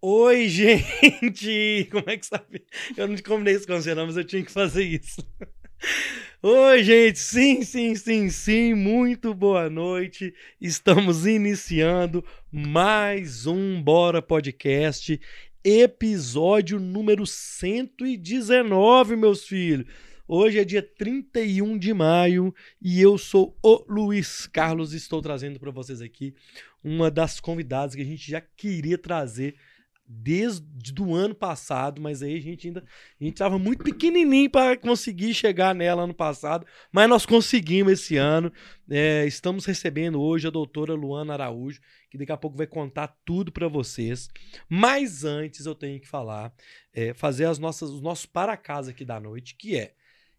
Oi, gente! Como é que sabe? Eu não combinei isso com você, não, mas eu tinha que fazer isso. Oi, gente! Sim, sim, sim, sim, muito boa noite. Estamos iniciando mais um Bora Podcast, episódio número 119, meus filhos. Hoje é dia 31 de maio e eu sou o Luiz Carlos. Estou trazendo para vocês aqui uma das convidadas que a gente já queria trazer desde o ano passado, mas aí a gente ainda a gente estava muito pequenininho para conseguir chegar nela ano passado, mas nós conseguimos esse ano. É, estamos recebendo hoje a doutora Luana Araújo, que daqui a pouco vai contar tudo para vocês. Mas antes eu tenho que falar, é, fazer as nossas, os nossos para casa aqui da noite, que é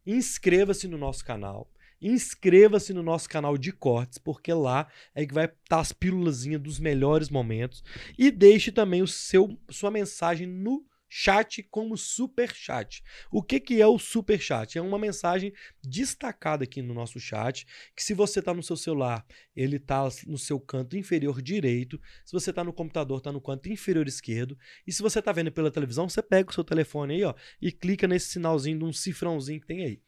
inscreva-se no nosso canal Inscreva-se no nosso canal de cortes, porque lá é que vai estar tá as pílulas dos melhores momentos. E deixe também o seu sua mensagem no chat como super chat. O que, que é o super chat? É uma mensagem destacada aqui no nosso chat, que se você está no seu celular, ele está no seu canto inferior direito, se você está no computador, está no canto inferior esquerdo, e se você está vendo pela televisão, você pega o seu telefone aí ó, e clica nesse sinalzinho de um cifrãozinho que tem aí.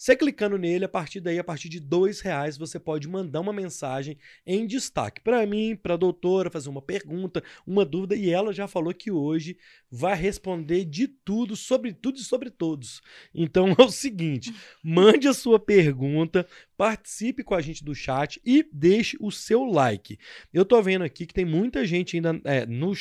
Você clicando nele, a partir daí, a partir de dois reais, você pode mandar uma mensagem em destaque para mim, para a doutora, fazer uma pergunta, uma dúvida, e ela já falou que hoje vai responder de tudo, sobre tudo e sobre todos. Então é o seguinte: mande a sua pergunta, participe com a gente do chat e deixe o seu like. Eu tô vendo aqui que tem muita gente ainda é, no,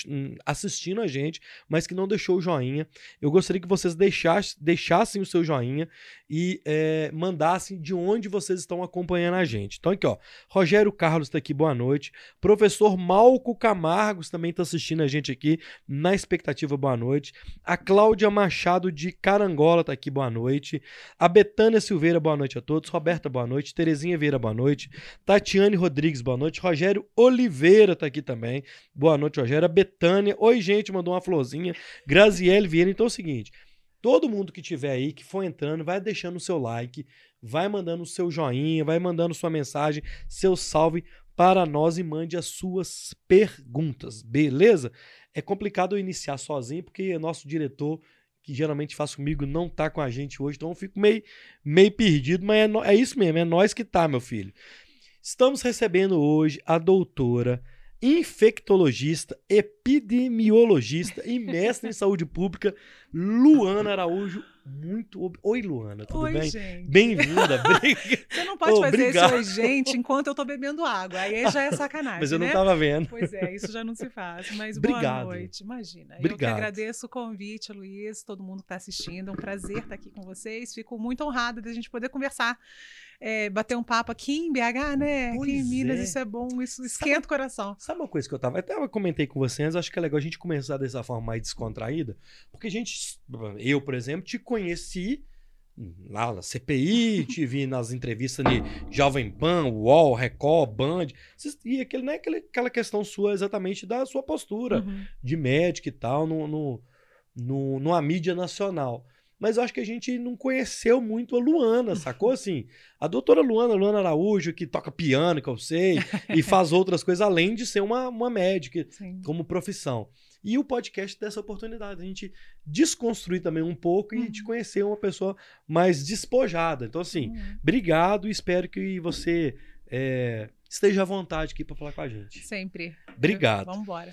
assistindo a gente, mas que não deixou o joinha. Eu gostaria que vocês deixassem, deixassem o seu joinha e é, mandassem de onde vocês estão acompanhando a gente. Então aqui, ó, Rogério Carlos está aqui, boa noite. Professor Malco Camargos também está assistindo a gente aqui, na expectativa, boa noite. A Cláudia Machado de Carangola está aqui, boa noite. A Betânia Silveira, boa noite a todos. Roberta, boa noite noite. Terezinha Vieira, boa noite. Tatiane Rodrigues, boa noite. Rogério Oliveira tá aqui também. Boa noite, Rogério. A Betânia. Oi, gente, mandou uma florzinha. Graziele Vieira. Então é o seguinte: todo mundo que tiver aí, que for entrando, vai deixando o seu like, vai mandando o seu joinha, vai mandando sua mensagem, seu salve para nós e mande as suas perguntas, beleza? É complicado eu iniciar sozinho, porque nosso diretor que geralmente faz comigo não tá com a gente hoje, então eu fico meio, meio perdido, mas é, no, é isso mesmo, é nós que tá, meu filho. Estamos recebendo hoje a doutora infectologista, epidemiologista e mestre em saúde pública, Luana Araújo. Muito. Oi, Luana, tudo oi, bem? gente. Bem-vinda. Você não pode fazer obrigado. esse oi, gente, enquanto eu tô bebendo água. Aí já é sacanagem. Mas eu né? não tava vendo. Pois é, isso já não se faz. Mas obrigado. boa noite. Imagina. Obrigado. Eu que agradeço o convite, Luiz, todo mundo que está assistindo. É um prazer estar aqui com vocês. Fico muito honrada de a gente poder conversar é, bater um papo aqui em BH, né? Pois aqui em Minas, é. isso é bom, isso esquenta sabe, o coração. Sabe uma coisa que eu tava. Até eu comentei com vocês, acho que é legal a gente começar dessa forma mais descontraída, porque a gente. Eu, por exemplo, te conheci lá na CPI, te vi nas entrevistas de Jovem Pan, UOL, Record, Band. E aquele, não é aquela questão sua exatamente da sua postura uhum. de médico e tal, no, no, no, numa mídia nacional mas eu acho que a gente não conheceu muito a Luana, sacou? Assim, a doutora Luana, Luana Araújo, que toca piano, que eu sei, e faz outras coisas, além de ser uma, uma médica Sim. como profissão. E o podcast dessa oportunidade, a gente desconstruir também um pouco uhum. e te conhecer uma pessoa mais despojada. Então, assim, uhum. obrigado e espero que você é, esteja à vontade aqui para falar com a gente. Sempre. Obrigado. Vamos embora.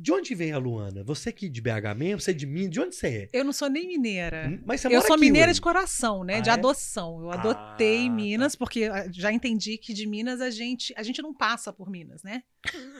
De onde veio a Luana? Você aqui de BH mesmo? Você é de Minas? De onde você é? Eu não sou nem mineira. Mas você eu sou aqui, mineira ué. de coração, né? Ah, de é? adoção. Eu adotei Ah, Minas, porque ah, já entendi que de Minas a gente, a gente não passa por Minas, né?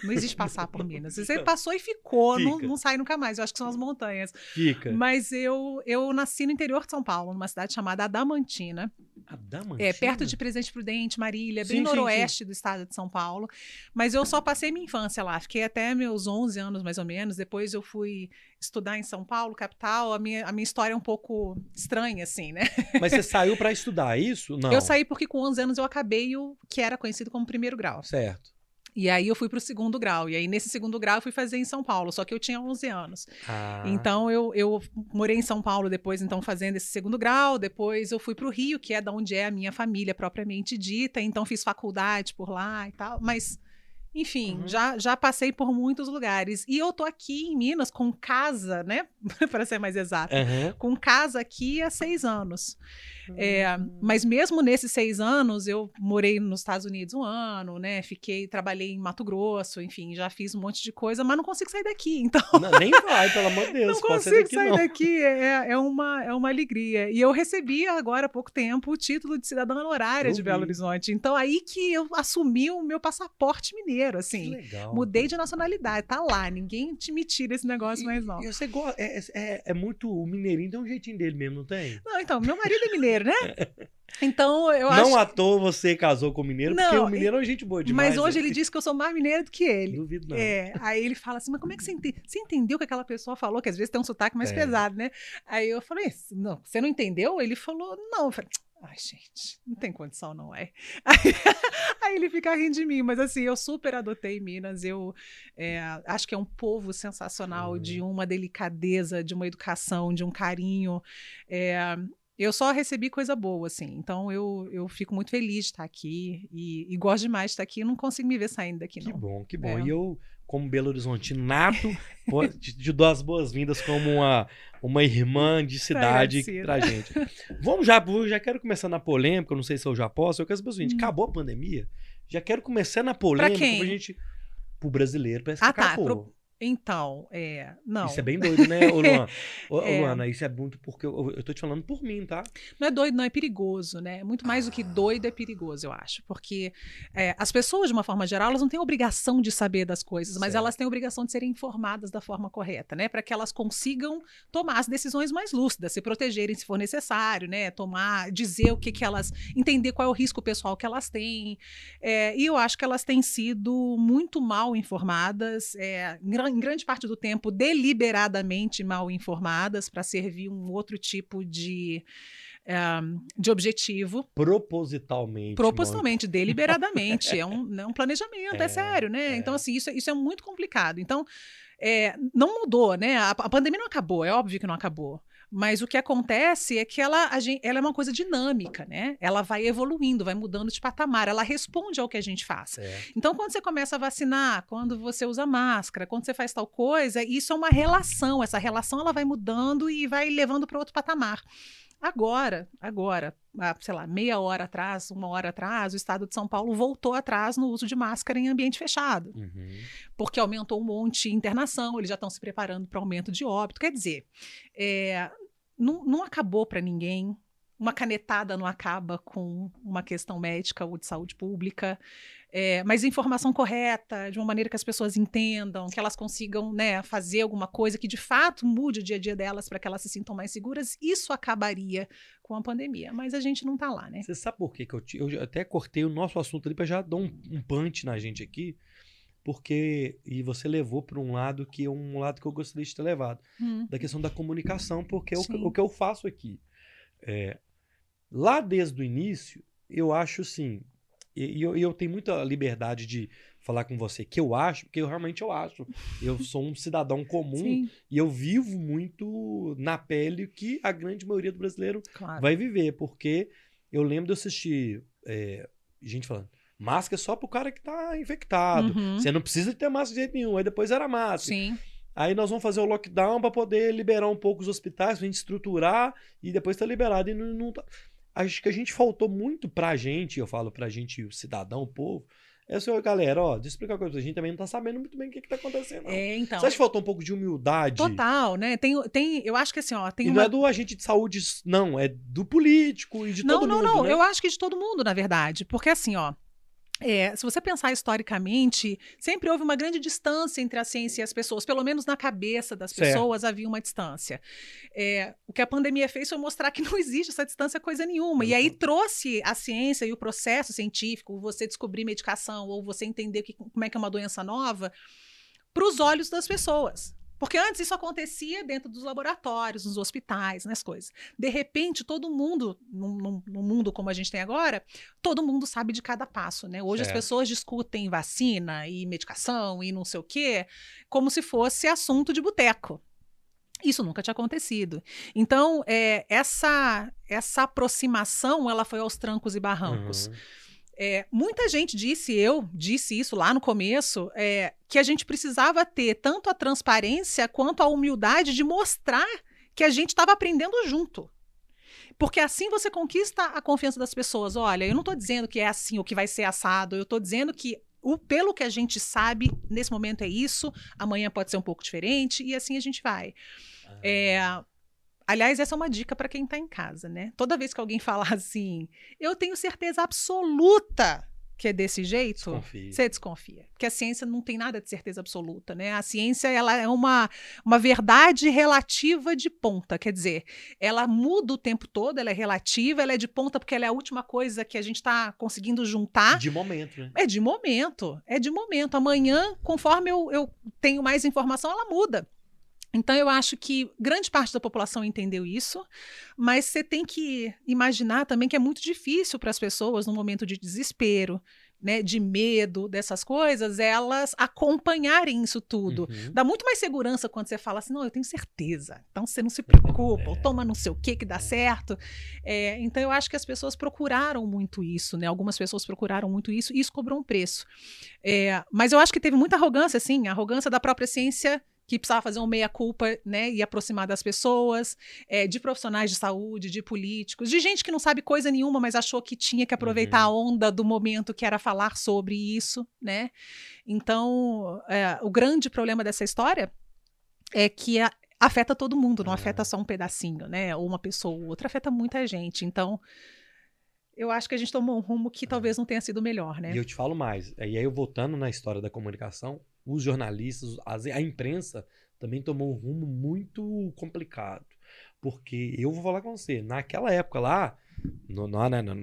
Não existe passar por Minas. Você passou e ficou, Não, não sai nunca mais. Eu acho que são as montanhas. Fica. Mas eu, eu nasci no interior de São Paulo, numa cidade chamada Adamantina. Adamantina? É, perto de Presidente Prudente, Marília, Sim, bem sim, noroeste do estado de São Paulo. Mas eu só passei minha infância lá. Fiquei até meus 11 anos, mais ou menos. Depois eu fui estudar em São Paulo, capital. A minha, a minha história é um pouco estranha, assim, né? Mas você saiu para estudar isso? Não. Eu saí porque com 11 anos eu acabei o que era conhecido como primeiro grau. Certo. E aí eu fui para o segundo grau. E aí nesse segundo grau eu fui fazer em São Paulo, só que eu tinha 11 anos. Ah, Então eu, eu morei em São Paulo depois, então fazendo esse segundo grau. Depois eu fui para o Rio, que é da onde é a minha família propriamente dita. Então fiz faculdade por lá e tal. Mas Enfim, Uhum. já, já passei por muitos lugares. E eu tô aqui em Minas com casa, né? Para ser mais exato. Aham. Com casa aqui há seis anos. É, Hum. mas mesmo nesses seis anos, eu morei nos Estados Unidos um ano, né? Fiquei, trabalhei em Mato Grosso, enfim, já fiz um monte de coisa, mas não consigo sair daqui. Então, Não, nem vai, pelo amor de Deus. não consigo daqui, sair não. daqui. É, é, uma, é uma alegria. E eu recebi agora há pouco tempo o título de cidadã honorária Eu de Belo vi. Horizonte. Então, aí que eu assumi o meu passaporte mineiro, Que assim. legal. Mudei de nacionalidade, tá lá. Ninguém te me tira esse negócio mais, não. E você gosta, é, é, é muito. O mineirinho tem um jeitinho dele mesmo, não tem? Não, então, meu marido é mineiro, né? Então, eu não acho. à toa você casou com o mineiro, porque Não, o mineiro é gente boa demais. Mas hoje né? ele disse que eu sou mais mineiro do que ele. Duvido não. É, aí ele fala assim, mas como é que você, ente... você entendeu o que aquela pessoa falou? Que às vezes tem um sotaque mais É. pesado, né? Aí eu falei, não, você não entendeu? Ele falou, não. Eu falei, ai, gente, não tem condição, não é? Aí, aí ele fica rindo de mim, mas assim, eu super adotei Minas, eu é, acho que é um povo sensacional, Uhum. de uma delicadeza, de uma educação, de um carinho. É, eu só recebi coisa boa, assim. Então eu, eu fico muito feliz de estar aqui e, e gosto demais de estar aqui. Não consigo me ver saindo daqui, Que não. bom, que bom. É. E eu, como Belo Horizontino nato, te, te dou as boas-vindas como uma, uma irmã de cidade agradecida. pra gente. Vamos já, já quero começar na polêmica, eu não sei se eu já posso. Eu quero saber o seguinte: Hum. acabou a pandemia? Já quero começar na polêmica quem? pra gente. Pro brasileiro, parece que Ah, tá, acabou. pro- Então, é, não. Isso é bem doido, né, ô Luan? Ô, É. Luana, isso é muito porque eu, eu tô te falando por mim, tá? Não é doido, não, é perigoso, né? Muito mais do que doido é perigoso, eu acho. Porque é, as pessoas, de uma forma geral, elas não têm obrigação de saber das coisas, mas Certo. elas têm obrigação de serem informadas da forma correta, né? Para que elas consigam tomar as decisões mais lúcidas, se protegerem se for necessário, né? Tomar, dizer o que, que elas. entender qual é o risco pessoal que elas têm. É, e eu acho que elas têm sido muito mal informadas, é, em gran- em grande parte do tempo, deliberadamente mal informadas, para servir um outro tipo de. é, de objetivo, Propositalmente. propositalmente, deliberadamente. É um, é um planejamento, é, É, sério, né? é. Então, assim, isso, é- isso é muito complicado. Então, é, não mudou, né? A, a pandemia não acabou, é óbvio que não acabou. Mas o que acontece é que ela, a gen- ela é uma coisa dinâmica, né? Ela vai evoluindo, vai mudando de patamar, ela responde ao que a gente faz. Certo. Então, quando você começa a vacinar, quando você usa máscara, quando você faz tal coisa, isso é uma relação. Essa relação ela vai mudando e vai levando para outro patamar. Agora, agora, há, sei lá, meia hora atrás, uma hora atrás, o estado de São Paulo voltou atrás no uso de máscara em ambiente fechado, Uhum. porque aumentou um monte de internação, eles já estão se preparando para aumento de óbito. Quer dizer, é, não, não acabou para ninguém. Uma canetada não acaba com uma questão médica ou de saúde pública. É, mas informação correta, de uma maneira que as pessoas entendam, que elas consigam né, fazer alguma coisa que de fato mude o dia a dia delas para que elas se sintam mais seguras, isso acabaria com a pandemia. Mas a gente não está lá, né? Você sabe por quê que eu, te- eu até cortei o nosso assunto ali pra já dar um, um punch na gente aqui? Porque. E você levou para um lado que é um lado que eu gostaria de ter levado. Hum, Da questão da comunicação, porque é o, que- Sim. o que eu faço aqui. É, lá desde o início, eu acho assim. E, e eu, eu tenho muita liberdade de falar com você que eu acho, porque eu realmente eu acho. Eu sou um cidadão comum sim, e eu vivo muito na pele o que a grande maioria do brasileiro claro. vai viver, porque eu lembro de assistir é, gente falando, máscara é só pro cara que tá infectado. Uhum, Você não precisa ter máscara de jeito nenhum. Aí depois era máscara. Sim, Aí nós vamos fazer o lockdown para poder liberar um pouco os hospitais, pra gente estruturar e depois tá liberado. E não, não tá... Acho que a gente faltou muito pra gente, eu falo pra gente, o cidadão, o povo. É assim, galera, ó, deixa eu explicar uma coisa. A gente também não tá sabendo muito bem o que, que tá acontecendo. não. é, então. Você acha que faltou um pouco de humildade? Total, né? Tem, tem, eu acho que assim, ó, tem e uma não é do agente de saúde, não, é do político e de não, todo não, mundo. não. né? Eu acho que de todo mundo, na verdade. Porque assim, ó. É, se você pensar historicamente, sempre houve uma grande distância entre a ciência e as pessoas, pelo menos na cabeça das Certo. pessoas havia uma distância. É, o que a pandemia fez foi mostrar que não existe essa distância coisa nenhuma. Pelo E aí contrário. trouxe a ciência e o processo científico, você descobrir medicação ou você entender que- como é que é uma doença nova, para os olhos das pessoas. Porque antes isso acontecia dentro dos laboratórios, nos hospitais, nas coisas. De repente, todo mundo, num, mundo como a gente tem agora, todo mundo sabe de cada passo, né? Hoje as Certo. pessoas discutem vacina e medicação e não sei o quê, como se fosse assunto de boteco. Isso nunca tinha acontecido. Então, é, essa, essa aproximação, ela foi aos trancos e barrancos. Uhum. É, muita gente disse, eu disse isso lá no começo, é, que a gente precisava ter tanto a transparência quanto a humildade de mostrar que a gente estava aprendendo junto. Porque assim você conquista a confiança das pessoas. Olha, eu não estou dizendo que é assim ou que vai ser assado, eu estou dizendo que o, pelo que a gente sabe, nesse momento é isso, amanhã pode ser um pouco diferente, e assim a gente vai. Ah. É, aliás, essa é uma dica para quem está em casa, né? Toda vez que alguém falar assim, eu tenho certeza absoluta que é desse jeito, desconfia. você desconfia. Porque a ciência não tem nada de certeza absoluta, né? A ciência ela é uma, uma verdade relativa de ponta, quer dizer, ela muda o tempo todo, ela é relativa, ela é de ponta porque ela é a última coisa que a gente está conseguindo juntar. De momento, né? É de momento, é de momento. Amanhã, conforme eu, eu tenho mais informação, ela muda. Então, eu acho que grande parte da população entendeu isso, mas você tem que imaginar também que é muito difícil para as pessoas, no momento de desespero, né, de medo, dessas coisas, elas acompanharem isso tudo. Uhum. Dá muito mais segurança quando você fala assim, não, eu tenho certeza. Então você não se preocupa, é. ou toma não sei o que que dá certo. É, então eu acho que as pessoas procuraram muito isso, né? Algumas pessoas procuraram muito isso e isso cobrou um preço. É, mas eu acho que teve muita arrogância, assim, arrogância da própria ciência que precisava fazer um meia-culpa, né, e aproximar das pessoas, é, de profissionais de saúde, de políticos, de gente que não sabe coisa nenhuma, mas achou que tinha que aproveitar uhum. a onda do momento que era falar sobre isso, né? Então, é, o grande problema dessa história é que a, afeta todo mundo, não afeta só um pedacinho, né? Ou uma pessoa ou outra, afeta muita gente. Então, eu acho que a gente tomou um rumo que talvez não tenha sido melhor, né? E eu te falo mais. E aí, eu voltando na história da comunicação, os jornalistas, a imprensa também tomou um rumo muito complicado. Porque eu vou falar com você, naquela época lá, no, no, no,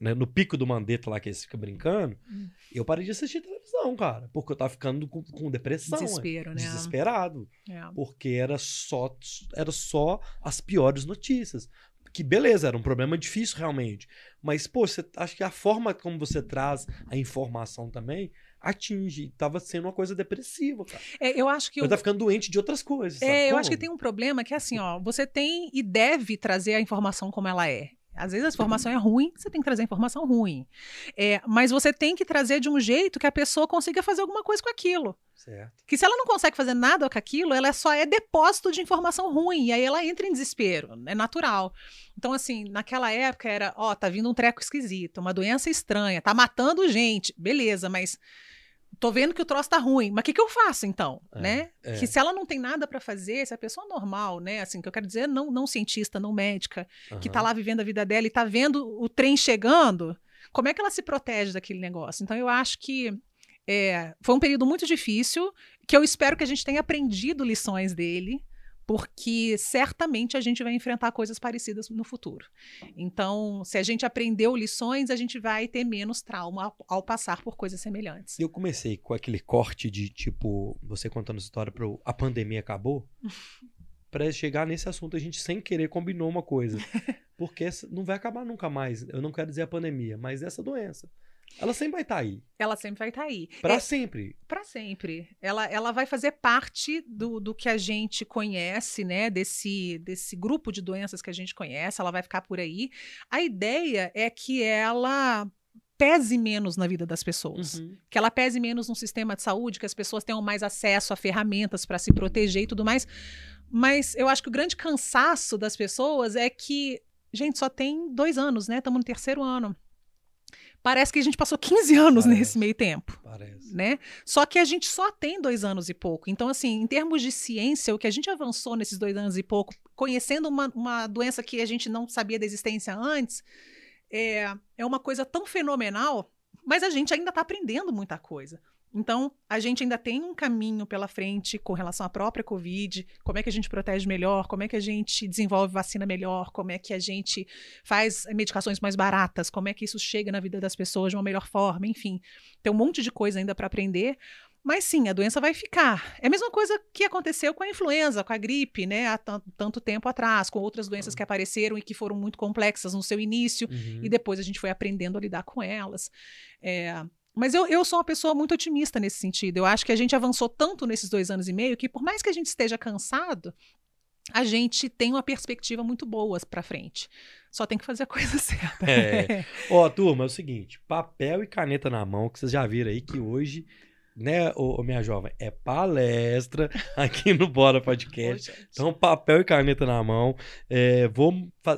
no, no pico do Mandetta lá que eles ficam brincando, hum. eu parei de assistir televisão, cara. Porque eu tava ficando com, com depressão. Desespero, né? Desesperado. É. Porque era só, era só as piores notícias. Que beleza, era um problema difícil realmente. Mas, pô, você, acho que a forma como você traz a informação também atinge. Tava sendo uma coisa depressiva, cara. É, eu acho que. Eu, eu tá ficando doente de outras coisas. É, eu acho que tem um problema que é assim, ó. Você tem e deve trazer a informação como ela é. Às vezes a informação é ruim, você tem que trazer a informação ruim. É, mas você tem que trazer de um jeito que a pessoa consiga fazer alguma coisa com aquilo. Certo. Que se ela não consegue fazer nada com aquilo, ela só é depósito de informação ruim. E aí ela entra em desespero. É natural. Então, assim, naquela época era, ó, tá vindo um treco esquisito, uma doença estranha, tá matando gente. Beleza, mas tô vendo que o troço tá ruim, mas o que, que eu faço então, é, né? É. Que se ela não tem nada para fazer, se a pessoa normal, né, assim, que eu quero dizer, não, não cientista, não médica, uhum. que tá lá vivendo a vida dela e tá vendo o trem chegando, como é que ela se protege daquele negócio? Então eu acho que é, foi um período muito difícil, que eu espero que a gente tenha aprendido lições dele, porque certamente a gente vai enfrentar coisas parecidas no futuro. Então, se a gente aprendeu lições, a gente vai ter menos trauma ao, ao passar por coisas semelhantes. Eu comecei com aquele corte de tipo, você contando a história para a pandemia acabou. para chegar nesse assunto, a gente sem querer combinou uma coisa. Porque não vai acabar nunca mais. Eu não quero dizer a pandemia, mas essa doença. Ela sempre vai estar tá aí. Ela sempre vai estar tá aí. Para é, sempre. Para sempre. Ela, ela vai fazer parte do, do que a gente conhece, né? Desse, desse grupo de doenças que a gente conhece. Ela vai ficar por aí. A ideia é que ela pese menos na vida das pessoas. Uhum. Que ela pese menos no sistema de saúde, que as pessoas tenham mais acesso a ferramentas para se proteger e tudo mais. Mas eu acho que o grande cansaço das pessoas é que, gente, só tem dois anos, né? Estamos no terceiro ano. Parece que a gente passou 15 anos Parece. nesse meio tempo. Parece. Né? Só que a gente só tem dois anos e pouco. Então, assim, em termos de ciência, o que a gente avançou nesses dois anos e pouco, conhecendo uma, uma doença que a gente não sabia da existência antes, é, é uma coisa tão fenomenal, mas a gente ainda está aprendendo muita coisa. Então, a gente ainda tem um caminho pela frente com relação à própria Covid, como é que a gente protege melhor, como é que a gente desenvolve vacina melhor, como é que a gente faz medicações mais baratas, como é que isso chega na vida das pessoas de uma melhor forma, enfim. Tem um monte de coisa ainda para aprender, mas sim, a doença vai ficar. É a mesma coisa que aconteceu com a influenza, com a gripe, né, há tanto tempo atrás, com outras doenças que apareceram e que foram muito complexas no seu início, uhum. e depois a gente foi aprendendo a lidar com elas. É, mas eu, eu sou uma pessoa muito otimista nesse sentido. Eu acho que a gente avançou tanto nesses dois anos e meio que, por mais que a gente esteja cansado, a gente tem uma perspectiva muito boa para frente. Só tem que fazer a coisa certa. É. Ó, turma, é o seguinte: papel e caneta na mão, que vocês já viram aí que hoje, né, ô, ô, minha jovem, é palestra aqui no Bora Podcast. Então, papel e caneta na mão. É, vou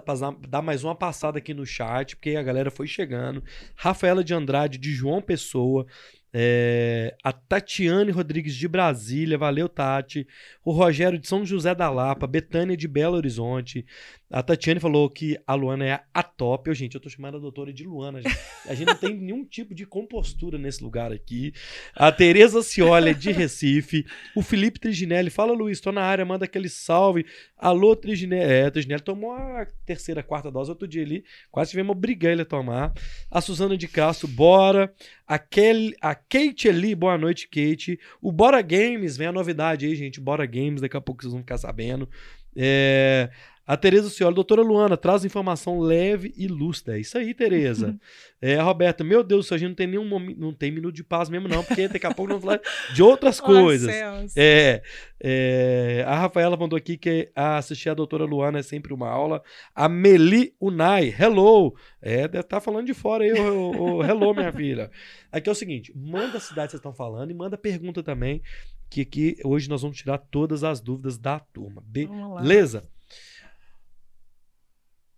passar- dar mais uma passada aqui no chat, porque a galera foi chegando. Rafaela de Andrade, de João Pessoa. é, a Tatiane Rodrigues de Brasília, valeu Tati. O Rogério de São José da Lapa, Betânia de Belo Horizonte. A Tatiane falou que a Luana é a top. Ô, gente, eu tô chamando a doutora de Luana. gente. A gente não tem nenhum tipo de compostura nesse lugar aqui. A Tereza Cioli de Recife. O Felipe Triginelli. Fala, Luiz, tô na área, manda aquele salve. Alô, Triginelli. É, Triginelli tomou a terceira, quarta dose outro dia ali. Quase tivemos obrigar ele a tomar. A Suzana de Castro, bora. A, Kelly, a Kate ali, boa noite, Kate. O Bora Games, vem a novidade aí, gente. Bora Games, daqui a pouco vocês vão ficar sabendo. É, a Tereza Cioli, doutora Luana, traz informação leve e lúcida. É isso aí, Tereza. é, Roberta, meu Deus, a gente não tem nenhum momi- não tem minuto de paz mesmo, não, porque daqui a pouco vamos falar de outras Oh, coisas. céus. É, é, a Rafaela mandou aqui que assistir a doutora Luana é sempre uma aula. A Meli Unai, hello. É, deve estar falando de fora aí, o- o hello, minha filha. Aqui é o seguinte: manda a cidade que vocês estão falando e manda pergunta também, que aqui hoje nós vamos tirar todas as dúvidas da turma. Beleza?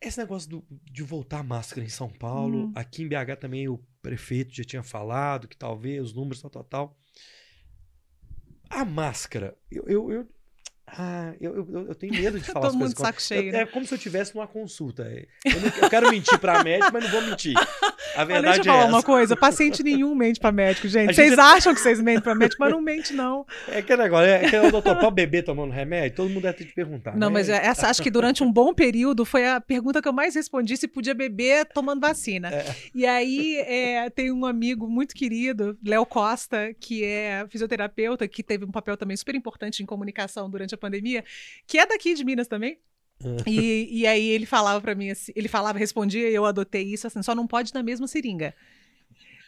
Esse negócio do- de voltar a máscara em São Paulo, Hum. aqui em BH também o prefeito já tinha falado que talvez os números tal, tal, tal. A máscara, eu, eu, eu- ah, eu, eu, eu tenho medo de falar as Todo coisas. mundo de saco cheio, Eu- né? É como se eu tivesse numa consulta. é. Eu, não- eu quero mentir pra médico, mas não vou mentir. A verdade deixa eu é falar uma coisa: paciente nenhum mente pra médico, gente. Vocês gente- acham que vocês mentem pra médico, mas não mente, não. É que negócio, é que o doutor, pode beber tomando remédio? Todo mundo deve ter te perguntar. Não, né? mas essa acho que durante um bom período foi a pergunta que eu mais respondi se podia beber tomando vacina. É. E aí é, tem um amigo muito querido, Léo Costa, que é fisioterapeuta, que teve um papel também super importante em comunicação durante a pandemia, que é daqui de Minas também. E, e aí ele falava pra mim assim, ele falava, respondia, e eu adotei isso assim, só não pode na mesma seringa.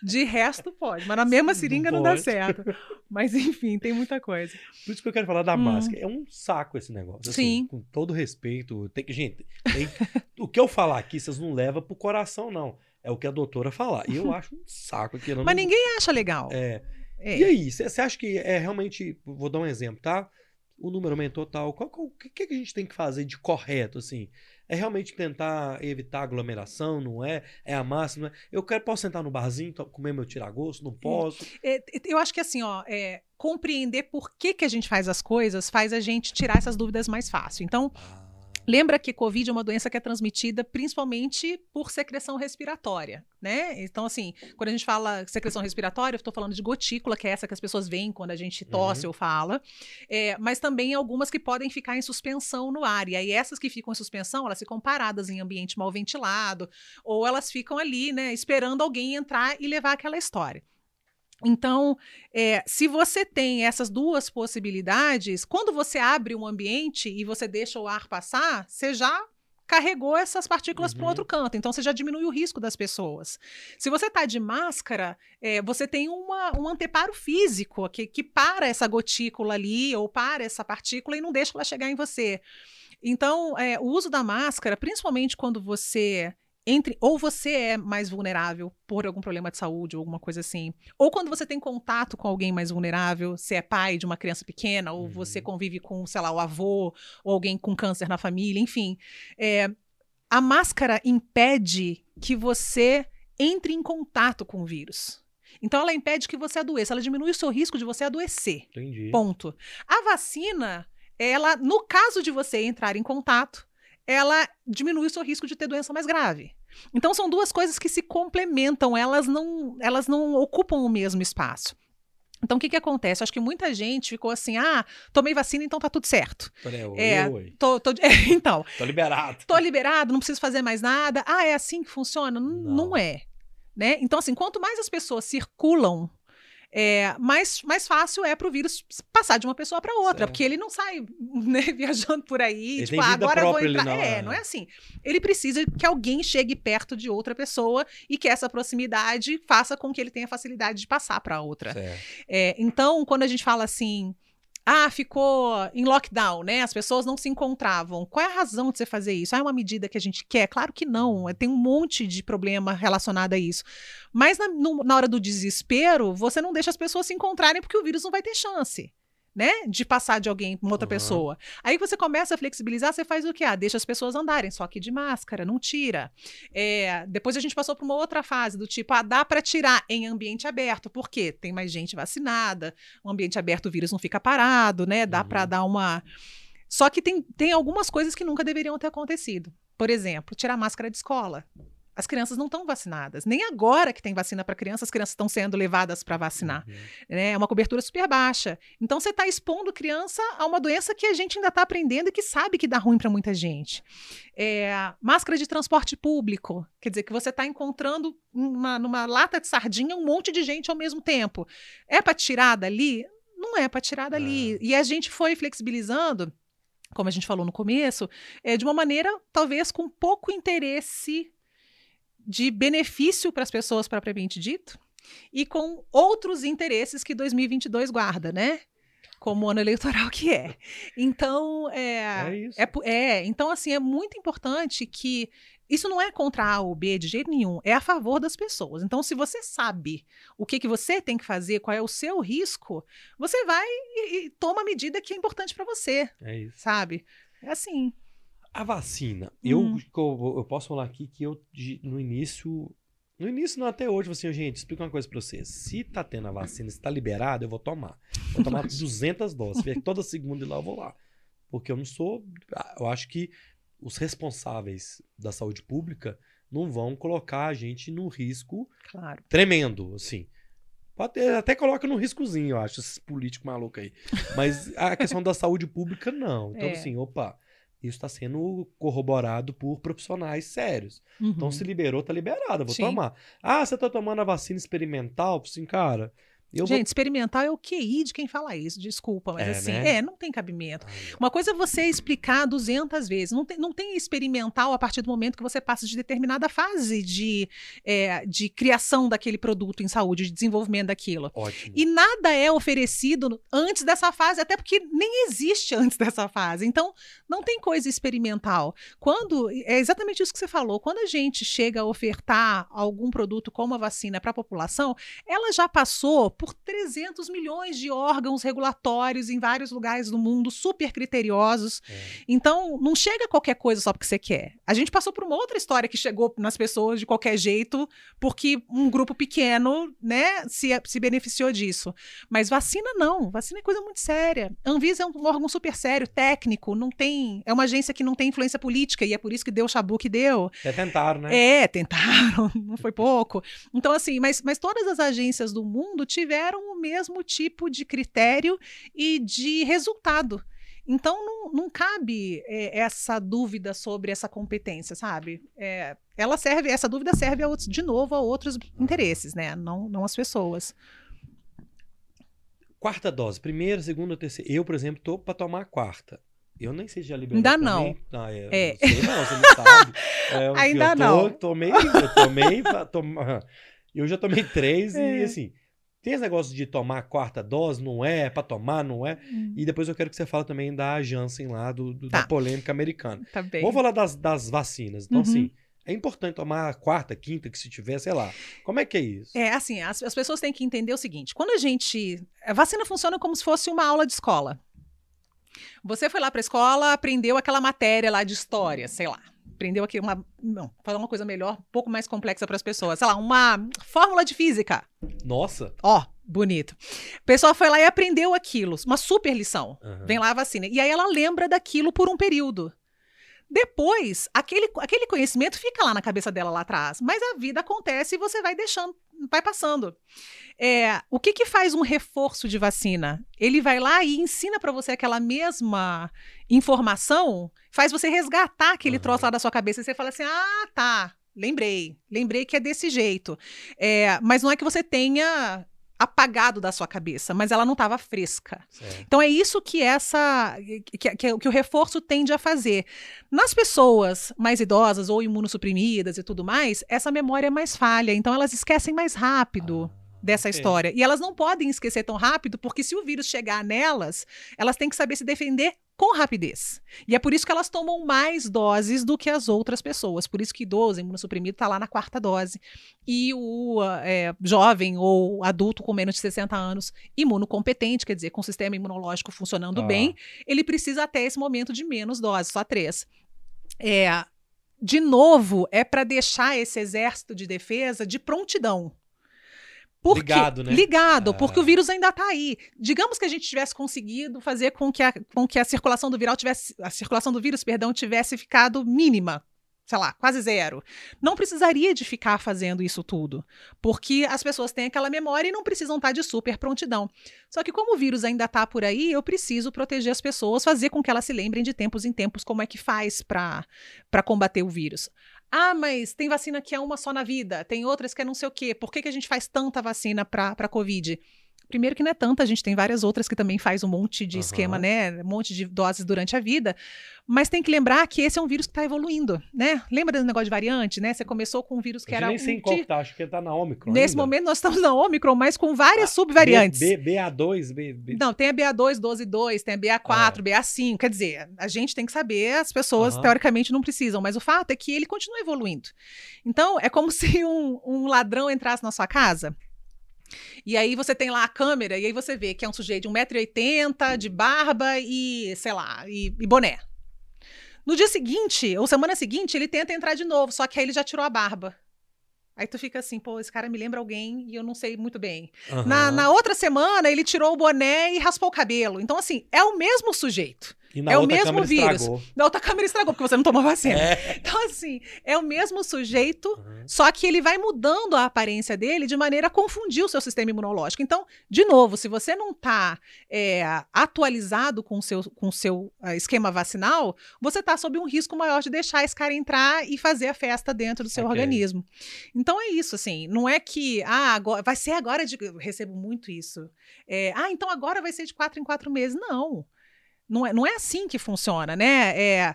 De resto pode, mas na mesma Não seringa não, dá pode. certo. Mas enfim, tem muita coisa. Por isso que eu quero falar da Hum. máscara. É um saco esse negócio. assim, Sim. com todo respeito. Tem que, gente, tem- o que eu falar aqui, vocês não levam pro coração, não. É o que a doutora falar. E eu acho um saco aqui. Mas ninguém acha legal. É. É. E aí, você acha que é realmente. Vou dar um exemplo, tá? O número aumentou tal. Qual, qual- o que, que a gente tem que fazer de correto, assim? É realmente tentar evitar aglomeração, não é? É a máxima. Eu quero, posso sentar no barzinho, comer meu tiragosto? Não posso. É, eu acho que assim, ó, é, compreender por que, que a gente faz as coisas faz a gente tirar essas dúvidas mais fácil. Então, Ah, lembra que Covid é uma doença que é transmitida principalmente por secreção respiratória, né? Então, assim, quando a gente fala secreção respiratória, eu estou falando de gotícula, que é essa que as pessoas veem quando a gente tosse Uhum. ou fala, É, mas também algumas que podem ficar em suspensão no ar. E aí, essas que ficam em suspensão, elas ficam paradas em ambiente mal ventilado, ou elas ficam ali, né, esperando alguém entrar e levar aquela história. Então, é, se você tem essas duas possibilidades, quando você abre um ambiente e você deixa o ar passar, você já carregou essas partículas para Uhum. outro canto. Então, você já diminui o risco das pessoas. Se você está de máscara, é, você tem uma- um anteparo físico que, que para essa gotícula ali ou para essa partícula e não deixa ela chegar em você. Então, é, o uso da máscara, principalmente quando você entre ou você é mais vulnerável por algum problema de saúde ou alguma coisa assim, ou quando você tem contato com alguém mais vulnerável, se é pai de uma criança pequena, ou Uhum. você convive com, sei lá, o avô, ou alguém com câncer na família, enfim. é, a máscara impede que você entre em contato com o vírus. Então, ela impede que você adoeça, ela diminui o seu risco de você adoecer. entendi. Ponto. A vacina, ela, no caso de você entrar em contato, ela diminui o seu risco de ter doença mais grave. Então são duas coisas que se complementam, elas não, elas não ocupam o mesmo espaço. Então o que que acontece? Acho que muita gente ficou assim: "Ah, tomei vacina, então tá tudo certo". É? Tô, tô- é, então, Tô liberado. tô liberado, não preciso fazer mais nada. Ah, é assim que funciona? N- Não. Não, é. Né? Então, assim, quanto mais as pessoas circulam, é, mais, mais fácil é para o vírus passar de uma pessoa para outra, Certo. porque ele não sai né, viajando por aí, Ele tipo, ah, agora eu vou entrar. não- é, é. não é assim. Ele precisa que alguém chegue perto de outra pessoa e que essa proximidade faça com que ele tenha facilidade de passar para outra. É, então, quando a gente fala assim, ah, ficou em lockdown, né? As pessoas não se encontravam. Qual é a razão de você fazer isso? Ah, é uma medida que a gente quer? Claro que não. Tem um monte de problema relacionado a isso. Mas na, no, na hora do desespero, você não deixa as pessoas se encontrarem porque o vírus não vai ter chance né? De passar de alguém para outra uhum. pessoa. Aí você começa a flexibilizar, você faz o quê? Ah, deixa as pessoas andarem, só que de máscara, não tira. É, depois a gente passou para uma outra fase, do tipo, ah, dá para tirar em ambiente aberto, por quê? Tem mais gente vacinada, o ambiente aberto o vírus não fica parado, né? Dá uhum. para dar uma. Só que tem, tem algumas coisas que nunca deveriam ter acontecido. Por exemplo, tirar máscara de escola as crianças não estão vacinadas. Nem agora que tem vacina para crianças, as crianças estão sendo levadas para vacinar. Uhum. Né? É uma cobertura super baixa. Então você está expondo criança a uma doença que a gente ainda está aprendendo e que sabe que dá ruim para muita gente. É, máscara de transporte público, quer dizer que você está encontrando uma, numa lata de sardinha um monte de gente ao mesmo tempo. É para tirar dali? Não é para tirar dali. É. E a gente foi flexibilizando como a gente falou no começo, é, de uma maneira talvez com pouco interesse de benefício para as pessoas propriamente dito e com outros interesses que 2022 guarda, né? Como ano eleitoral que é. Então, é, é, é, é, então assim, é muito importante que isso não é contra A ou B de jeito nenhum, é a favor das pessoas. Então, se você sabe o que, que você tem que fazer, qual é o seu risco, você vai e, e toma a medida que é importante para você. É isso. Sabe? É assim. A vacina, eu, hum. eu, eu, posso falar aqui que eu, no início, no início não até hoje, assim, gente, explica uma coisa pra vocês. Se tá tendo a vacina, se tá liberado, eu vou tomar. Vou tomar 200 doses. Toda segunda e lá eu vou lá. Porque eu não sou, ah, eu acho que os responsáveis da saúde pública não vão colocar a gente num risco claro. tremendo, assim. Pode, até coloca no riscozinho, eu acho, esses políticos malucos aí. Mas a questão da saúde pública, não. Então, é. assim, opa, isso está sendo corroborado por profissionais sérios. Então, uhum. Então, se liberou, tá liberado, vou Sim. tomar. Ah, você tá tomando a vacina experimental? Sim, cara, eu Gente, vou... experimental é o QI de quem fala isso, desculpa, mas é, assim, né? é, não tem cabimento. Uma coisa é você explicar 200 vezes, não tem, não tem experimental a partir do momento que você passa de determinada fase de, é, de criação daquele produto em saúde, de desenvolvimento daquilo. Ótimo. E nada é oferecido antes dessa fase, até porque nem existe antes dessa fase. Então, não tem coisa experimental. Quando, é exatamente isso que você falou, quando a gente chega a ofertar algum produto como a vacina para a população, ela já passou por 300 milhões de órgãos regulatórios em vários lugares do mundo, super criteriosos. É. Então, não chega qualquer coisa só porque você quer. A gente passou por uma outra história que chegou nas pessoas de qualquer jeito, porque um grupo pequeno, né, se, se beneficiou disso. Mas vacina não. Vacina é coisa muito séria. Anvisa é um órgão super sério, técnico, não tem. É uma agência que não tem influência política, e é por isso que deu o chabu que deu. É tentaram, né? É, tentaram, não foi pouco. Então, assim, mas, mas todas as agências do mundo tiveram tiveram o mesmo tipo de critério e de resultado. Então, não, não cabe é, essa dúvida sobre essa competência, sabe? É, ela serve, essa dúvida serve a outros, de novo a outros interesses, né? Não, não as pessoas. Quarta dose, primeira, segunda, terceira. Eu, por exemplo, tô para tomar a quarta. Eu nem sei se já liberou. Ainda não. Ah, é, é. Não sei não, você não sabe. É, Ainda eu tô, não. Tomei, eu tomei, tom... eu já tomei três é. e assim, tem esse negócio de tomar a quarta dose, não é? Para tomar, não é? Hum. E depois eu quero que você fale também da Janssen lá, do, do tá. da polêmica americana. Tá bem. Vamos falar das, das vacinas. Então, uhum. assim, é importante tomar a quarta, quinta, que se tiver, sei lá. Como é que é isso? É, assim, as, as pessoas têm que entender o seguinte: quando a gente. A vacina funciona como se fosse uma aula de escola. Você foi lá para a escola, aprendeu aquela matéria lá de história, sei lá aprendeu aqui uma. Não, falar uma coisa melhor, um pouco mais complexa para as pessoas. Sei lá, uma fórmula de física. Nossa! Ó, bonito. O pessoal foi lá e aprendeu aquilo. Uma super lição. Uhum. Vem lá a vacina. E aí ela lembra daquilo por um período. Depois, aquele, aquele conhecimento fica lá na cabeça dela lá atrás, mas a vida acontece e você vai deixando, vai passando. É, o que, que faz um reforço de vacina? Ele vai lá e ensina para você aquela mesma informação, faz você resgatar aquele uhum. troço lá da sua cabeça e você fala assim: ah, tá, lembrei, lembrei que é desse jeito. É, mas não é que você tenha apagado da sua cabeça, mas ela não estava fresca. Certo. Então é isso que essa que, que, que, o reforço tende a fazer. Nas pessoas mais idosas ou imunossuprimidas e tudo mais, essa memória é mais falha, então elas esquecem mais rápido. Ah dessa história. E elas não podem esquecer tão rápido, porque se o vírus chegar nelas, elas têm que saber se defender com rapidez. E é por isso que elas tomam mais doses do que as outras pessoas. Por isso que idoso, imunossuprimido, está lá na quarta dose. E o é, jovem ou adulto com menos de 60 anos, imunocompetente, quer dizer, com o sistema imunológico funcionando Ah. bem, ele precisa até esse momento de menos doses, só três. É, de novo, é para deixar esse exército de defesa de prontidão. Porque- Ligado, né? Ligado, Ah. porque o vírus ainda está aí. Digamos que a gente tivesse conseguido fazer com que a, com que a circulação do viral tivesse, a circulação do vírus, perdão, tivesse ficado mínima, sei lá, quase zero. Não precisaria de ficar fazendo isso tudo, porque as pessoas têm aquela memória e não precisam estar de super prontidão. Só que como o vírus ainda está por aí, eu preciso proteger as pessoas, fazer com que elas se lembrem de tempos em tempos como é que faz para combater o vírus. Ah, mas tem vacina que é uma só na vida, tem outras que é não sei o quê. Por que, que a gente faz tanta vacina para Covid? Primeiro que não é tanta, a gente tem várias outras que também faz um monte de Aham. esquema, né? Um monte de doses durante a vida. Mas tem que lembrar que esse é um vírus que está evoluindo, né? Lembra do negócio de variante, né? Você começou com um vírus que Eu era nem sei um em qual de- tá, acho que tá na Omicron. Nesse ainda. momento nós estamos na Omicron, mas com várias subvariantes. B, B, BA2, B, B... Não, tem a BA2, 12.2, tem a BA4, É. BA5. Quer dizer, a gente tem que saber, as pessoas Aham. teoricamente não precisam, mas o fato é que ele continua evoluindo. Então, é como se um, um ladrão entrasse na sua casa. E aí você tem lá a câmera, e aí você vê que é um sujeito de 1,80m, de barba e, sei lá, e, e boné. No dia seguinte, ou semana seguinte, ele tenta entrar de novo, só que aí ele já tirou a barba. Aí tu fica assim, pô, esse cara me lembra alguém e eu não sei muito bem. Na, Aham. na outra semana, ele tirou o boné e raspou o cabelo. Então, assim, é o mesmo sujeito. É o mesmo vírus. estragou. Na outra câmera estragou, porque você não tomou vacina. É. Então, assim, é o mesmo sujeito, Uhum. só que ele vai mudando a aparência dele de maneira a confundir o seu sistema imunológico. Então, de novo, se você não está atualizado com o seu, com seu ah, esquema vacinal, você está sob um risco maior de deixar esse cara entrar e fazer a festa dentro do seu Ok. organismo. Então é isso, assim, não é que, ah, agora, vai ser agora de. Eu recebo muito isso. É, ah, então agora vai ser de quatro em quatro meses. Não. Não é, não é assim que funciona, né? É,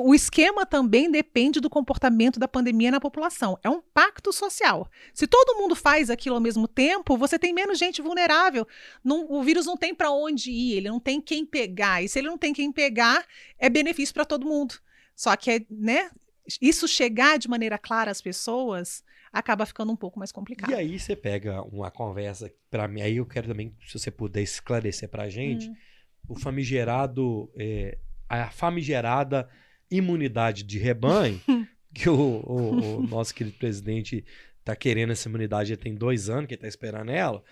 o esquema também depende do comportamento da pandemia na população. É um pacto social. Se todo mundo faz aquilo ao mesmo tempo, você tem menos gente vulnerável. Não- o vírus não tem para onde ir, ele não tem quem pegar. E se ele não tem quem pegar, é benefício para todo mundo. Só que, é, né? Isso chegar de maneira clara às pessoas acaba ficando um pouco mais complicado. E aí você pega uma conversa, pra mim, aí eu quero também, se você puder esclarecer pra gente, Hum. O famigerado, é, a famigerada imunidade de rebanho, que o, o- o nosso querido presidente tá querendo essa imunidade já tem dois anos que ele tá esperando ela,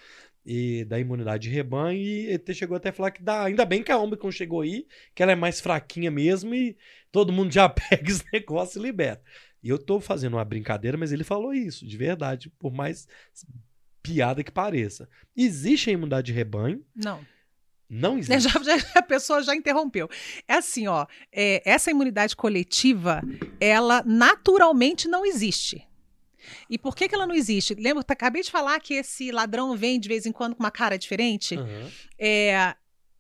e da imunidade de rebanho, e ele chegou até a falar que dá, ainda bem que a Omicron chegou aí, que ela é mais fraquinha mesmo, e todo mundo já pega esse negócio e libera. E eu tô fazendo uma brincadeira, mas ele falou isso, de verdade, por mais piada que pareça. Existe a imunidade de rebanho, Não. Não existe. já- já- a pessoa já interrompeu. É assim, ó, é, essa imunidade coletiva, ela naturalmente não existe. E por que, que ela não existe? Lembra, acabei de falar que esse ladrão vem de vez em quando com uma cara diferente? Aham. É,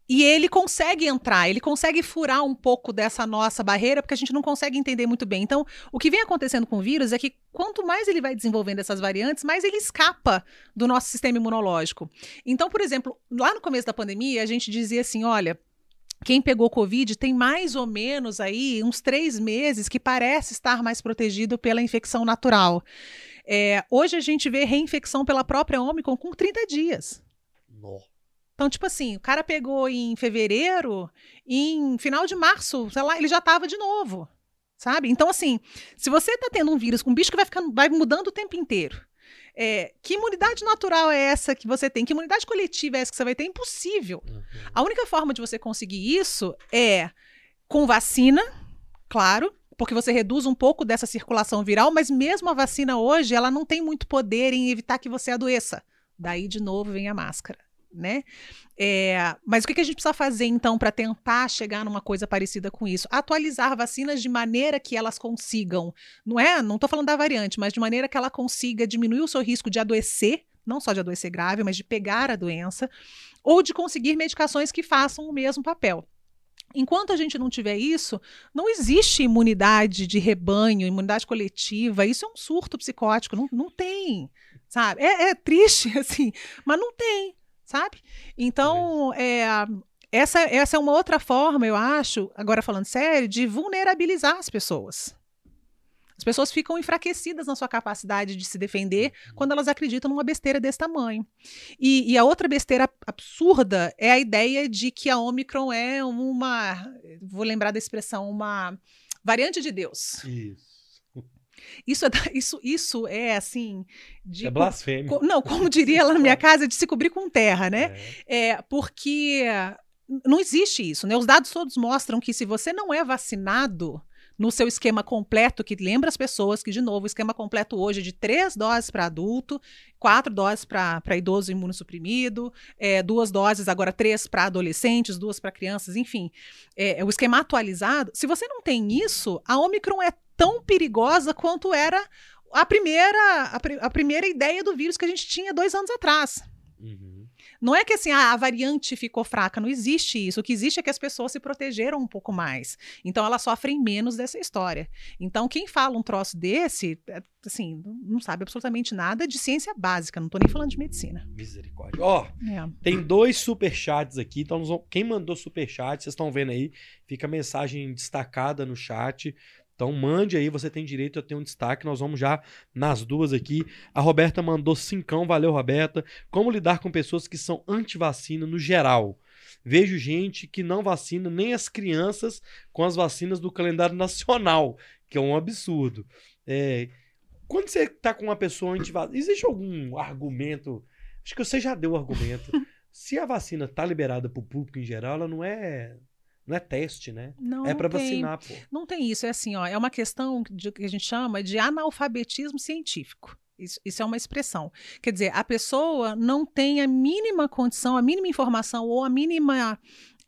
e ele consegue entrar, ele consegue furar um pouco dessa nossa barreira, porque a gente não consegue entender muito bem. Então, o que vem acontecendo com o vírus é que quanto mais ele vai desenvolvendo essas variantes, mais ele escapa do nosso sistema imunológico. Então, por exemplo, lá no começo da pandemia, a gente dizia assim: olha. Quem pegou Covid tem mais ou menos aí uns três meses que parece estar mais protegido pela infecção natural. É, hoje a gente vê reinfecção pela própria Omicron com 30 dias. Nó. Então, tipo assim, o cara pegou em fevereiro, em final de março, sei lá, ele já tava de novo. Sabe? Então, assim, se você tá tendo um vírus, um bicho que vai ficando, vai mudando o tempo inteiro. é, que imunidade natural é essa que você tem? Que imunidade coletiva é essa que você vai ter? Impossível. Uhum. A única forma de você conseguir isso é com vacina, claro, porque você reduz um pouco dessa circulação viral, mas mesmo a vacina hoje, ela não tem muito poder em evitar que você adoeça. Daí, de novo, vem a máscara. Né? É, mas o que a gente precisa fazer então para tentar chegar numa coisa parecida com isso? Atualizar vacinas de maneira que elas consigam, não é? Não estou falando da variante, mas de maneira que ela consiga diminuir o seu risco de adoecer, não só de adoecer grave, mas de pegar a doença, ou de conseguir medicações que façam o mesmo papel. Enquanto a gente não tiver isso, não existe imunidade de rebanho, imunidade coletiva. Isso é um surto psicótico, não, não tem. sabe? É, é triste, assim, mas não tem, sabe? Então, é, essa, essa é uma outra forma, eu acho, agora falando sério, de vulnerabilizar as pessoas. As pessoas ficam enfraquecidas na sua capacidade de se defender Uhum. quando elas acreditam numa besteira desse tamanho. E, e a outra besteira absurda é a ideia de que a Omicron é uma, vou lembrar da expressão, uma variante de Deus. Isso. Isso é, isso, isso é assim. De, É blasfêmia. co- não, como diria lá na minha casa, de se cobrir com terra, né? É. É, porque não existe isso, né? Os dados todos mostram que se você não é vacinado no seu esquema completo, que lembra as pessoas que, de novo, o esquema completo hoje é de três doses para adulto, quatro doses para idoso imunossuprimido, é, duas doses, agora três para adolescentes, duas para crianças, enfim. É, é o esquema atualizado. Se você não tem isso, a Omicron é tão perigosa quanto era a primeira, a, a primeira ideia do vírus que a gente tinha dois anos atrás. Uhum. Não é que assim, ah, a variante ficou fraca, não existe isso. O que existe é que as pessoas se protegeram um pouco mais. Então elas sofrem menos dessa história. Então quem fala um troço desse, é, assim, não sabe absolutamente nada de ciência básica, não tô nem falando de medicina. Misericórdia. Ó, É. tem dois superchats aqui. Então, vamos- quem mandou superchat, vocês estão vendo aí, fica a mensagem destacada no chat. Então, mande aí, você tem direito a ter um destaque. Nós vamos já nas duas aqui. A Roberta mandou cincão, valeu, Roberta. Como lidar com pessoas que são anti-vacina no geral? Vejo gente que não vacina nem as crianças com as vacinas do calendário nacional, que é um absurdo. É, quando você tá com uma pessoa anti-vacina, existe algum argumento? Acho que você já deu o argumento. Se a vacina tá liberada pro público em geral, ela não é não é teste, né? Não, é para vacinar, pô. Não tem isso, é assim, ó, é uma questão de- que a gente chama de analfabetismo científico. Isso, isso é uma expressão. Quer dizer, a pessoa não tem a mínima condição, a mínima informação ou a mínima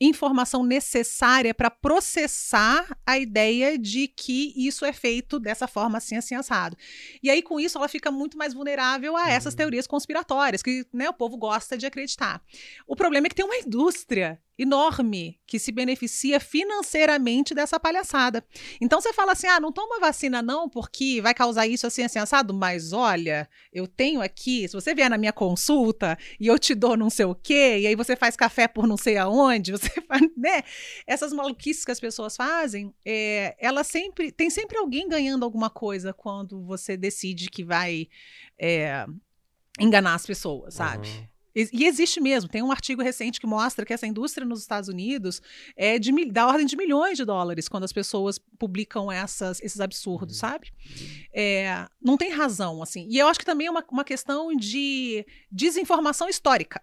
informação necessária para processar a ideia de que isso é feito dessa forma assim, assim, assado. E aí, com isso, ela fica muito mais vulnerável a essas Uhum. teorias conspiratórias, que né, o povo gosta de acreditar. O problema é que tem uma indústria enorme que se beneficia financeiramente dessa palhaçada. Então você fala assim: ah, não toma vacina não, porque vai causar isso assim, assim, assado. Mas olha, eu tenho aqui, se você vier na minha consulta e eu te dou não sei o quê, e aí você faz café por não sei aonde, você faz, né? Essas maluquices que as pessoas fazem, é, ela sempre. Tem sempre alguém ganhando alguma coisa quando você decide que vai. é, enganar as pessoas, sabe? Aham. E e existe mesmo. Tem um artigo recente que mostra que essa indústria nos Estados Unidos é de, da ordem de milhões de dólares quando as pessoas publicam essas, esses absurdos, Uhum. sabe? É, não tem razão, assim. E eu acho que também é uma, uma questão de desinformação histórica.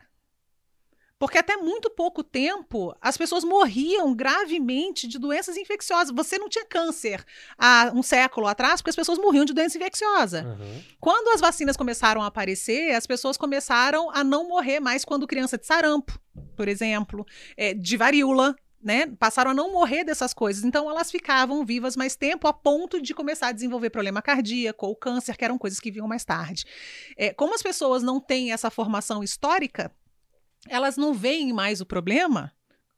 Porque até muito pouco tempo as pessoas morriam gravemente de doenças infecciosas. Você não tinha câncer há um século atrás porque as pessoas morriam de doença infecciosa. Aham. Quando as vacinas começaram a aparecer, as pessoas começaram a não morrer mais quando criança de sarampo, por exemplo, é, de varíola. Né? Passaram a não morrer dessas coisas, então elas ficavam vivas mais tempo a ponto de começar a desenvolver problema cardíaco ou câncer, que eram coisas que vinham mais tarde. É, como as pessoas não têm essa formação histórica, elas não veem mais o problema.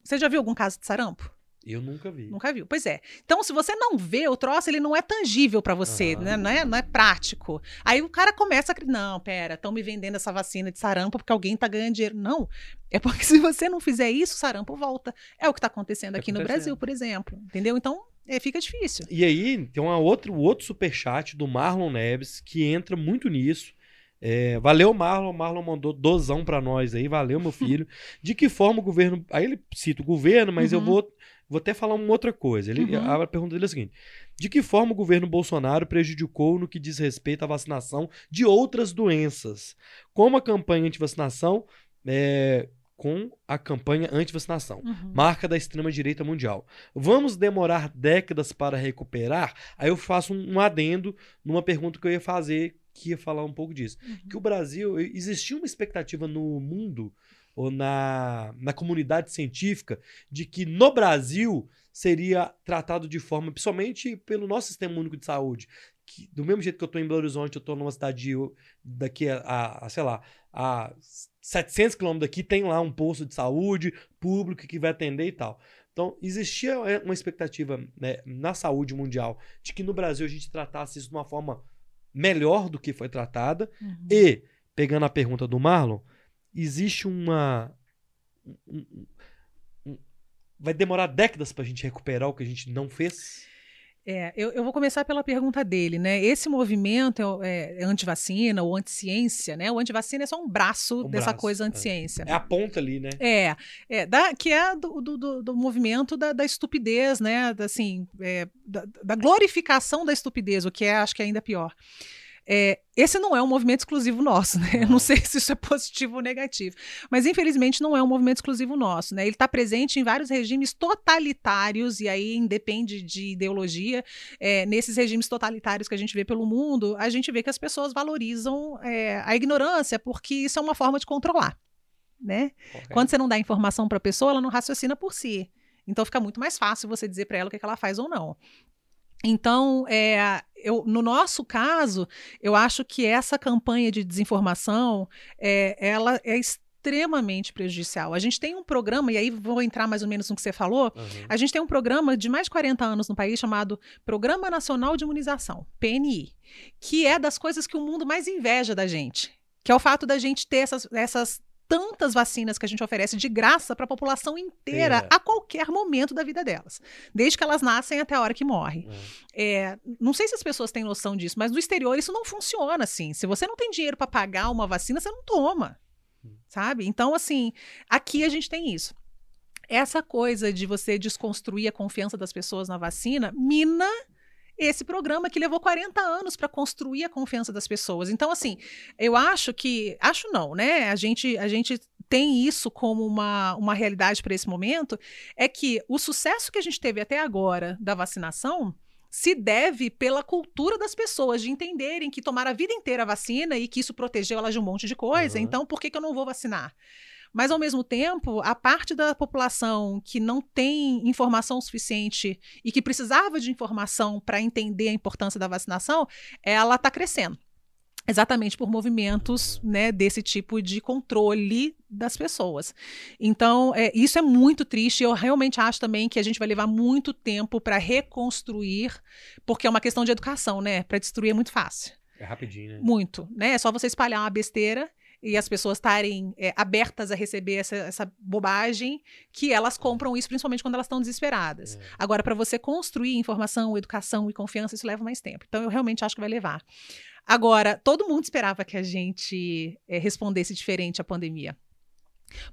Você já viu algum caso de sarampo? Eu nunca vi. Nunca viu. Pois é. Então, se você não vê o troço, ele não é tangível pra você, Aham. né? Não é, não é prático. Aí o cara começa a. Não, pera, estão me vendendo essa vacina de sarampo porque alguém tá ganhando dinheiro. Não. É porque se você não fizer isso, o sarampo volta. É o que tá acontecendo Tá aqui no acontecendo. Brasil, por exemplo. Entendeu? Então, é, fica difícil. E aí, tem uma outra, o outro superchat do Marlon Neves, que entra muito nisso. É, valeu, Marlon. Marlon mandou dozão pra nós aí. Valeu, meu filho. De que forma o governo. Aí ele cita o governo, mas eu Uhum. vou, vou até falar uma outra coisa. Ele, Uhum. A pergunta dele é a seguinte: De que forma o governo Bolsonaro prejudicou no que diz respeito à vacinação de outras doenças? Como a campanha anti-vacinação. é, com a campanha anti-vacinação Uhum. marca da extrema-direita mundial. Vamos demorar décadas para recuperar? Aí eu faço um adendo numa pergunta que eu ia fazer, que ia falar um pouco disso. Uhum. Que o Brasil, existia uma expectativa no mundo ou na, na comunidade científica de que no Brasil seria tratado de forma, principalmente pelo nosso sistema único de saúde, que do mesmo jeito que eu estou em Belo Horizonte, eu estou numa cidade de- daqui a, a- a, sei lá, a 700 quilômetros daqui, tem lá um posto de saúde público que vai atender e tal. Então, existia é, uma expectativa né, na saúde mundial de que no Brasil a gente tratasse isso de uma forma melhor do que foi tratada Uhum. e pegando a pergunta do Marlon, existe uma. um- um- vai demorar décadas pra gente recuperar o que a gente não fez? É, eu, eu vou começar pela pergunta dele, né? Esse movimento é, é, é antivacina ou anti-ciência, né? O antivacina é só um braço Um dessa braço, coisa é. anti-ciência. É a ponta ali, né? É, é da, que é do, do, do- do movimento da, da estupidez, né? Da, assim, é, da, da glorificação da estupidez, o que é, acho que é ainda pior. É, esse não é um movimento exclusivo nosso, né? Eu Não. não sei se isso é positivo ou negativo. Mas, infelizmente, não é um movimento exclusivo nosso, né? Ele está presente em vários regimes totalitários, e aí independe de ideologia. É, nesses regimes totalitários que a gente vê pelo mundo, a gente vê que as pessoas valorizam é, a ignorância, porque isso é uma forma de controlar, né? Correto. Quando você não dá informação para a pessoa, ela não raciocina por si. Então fica muito mais fácil você dizer para ela o que, é que ela faz ou não. Então, é, eu, no nosso caso, eu acho que essa campanha de desinformação, é, ela é extremamente prejudicial. A gente tem um programa, e aí vou entrar mais ou menos no que você falou, Aham. a gente tem um programa de mais de 40 anos no país chamado Programa Nacional de Imunização, PNI, que é das coisas que o mundo mais inveja da gente, que é o fato da gente ter essas, essas tantas vacinas que a gente oferece de graça para a população inteira É. a qualquer momento da vida delas, desde que elas nascem até a hora que morrem. É. É, não sei se as pessoas têm noção disso, mas no exterior isso não funciona assim. Se você não tem dinheiro para pagar uma vacina, você não toma. Sabe? Então, assim, aqui a gente tem isso. Essa coisa de você desconstruir a confiança das pessoas na vacina mina esse programa que levou 40 anos para construir a confiança das pessoas. Então, assim, eu acho que. Acho não, né? A gente, a gente tem isso como uma, uma realidade para esse momento, é que o sucesso que a gente teve até agora da vacinação se deve pela cultura das pessoas, de entenderem que tomaram a vida inteira a vacina e que isso protegeu elas de um monte de coisa, Aham. então por que, que eu não vou vacinar? Mas, ao mesmo tempo, a parte da população que não tem informação suficiente e que precisava de informação para entender a importância da vacinação, ela está crescendo. Exatamente por movimentos né, desse tipo de controle das pessoas. Então, é, isso é muito triste. Eu realmente acho também que a gente vai levar muito tempo para reconstruir, porque é uma questão de educação, né? Para destruir é muito fácil. É rapidinho, né? Muito, né? É só você espalhar uma besteira e as pessoas estarem é, abertas a receber essa, essa bobagem, que elas compram isso, principalmente quando elas estão desesperadas. É. Agora, para você construir informação, educação e confiança, isso leva mais tempo. Então, eu realmente acho que vai levar. Agora, todo mundo esperava que a gente é, respondesse diferente à pandemia.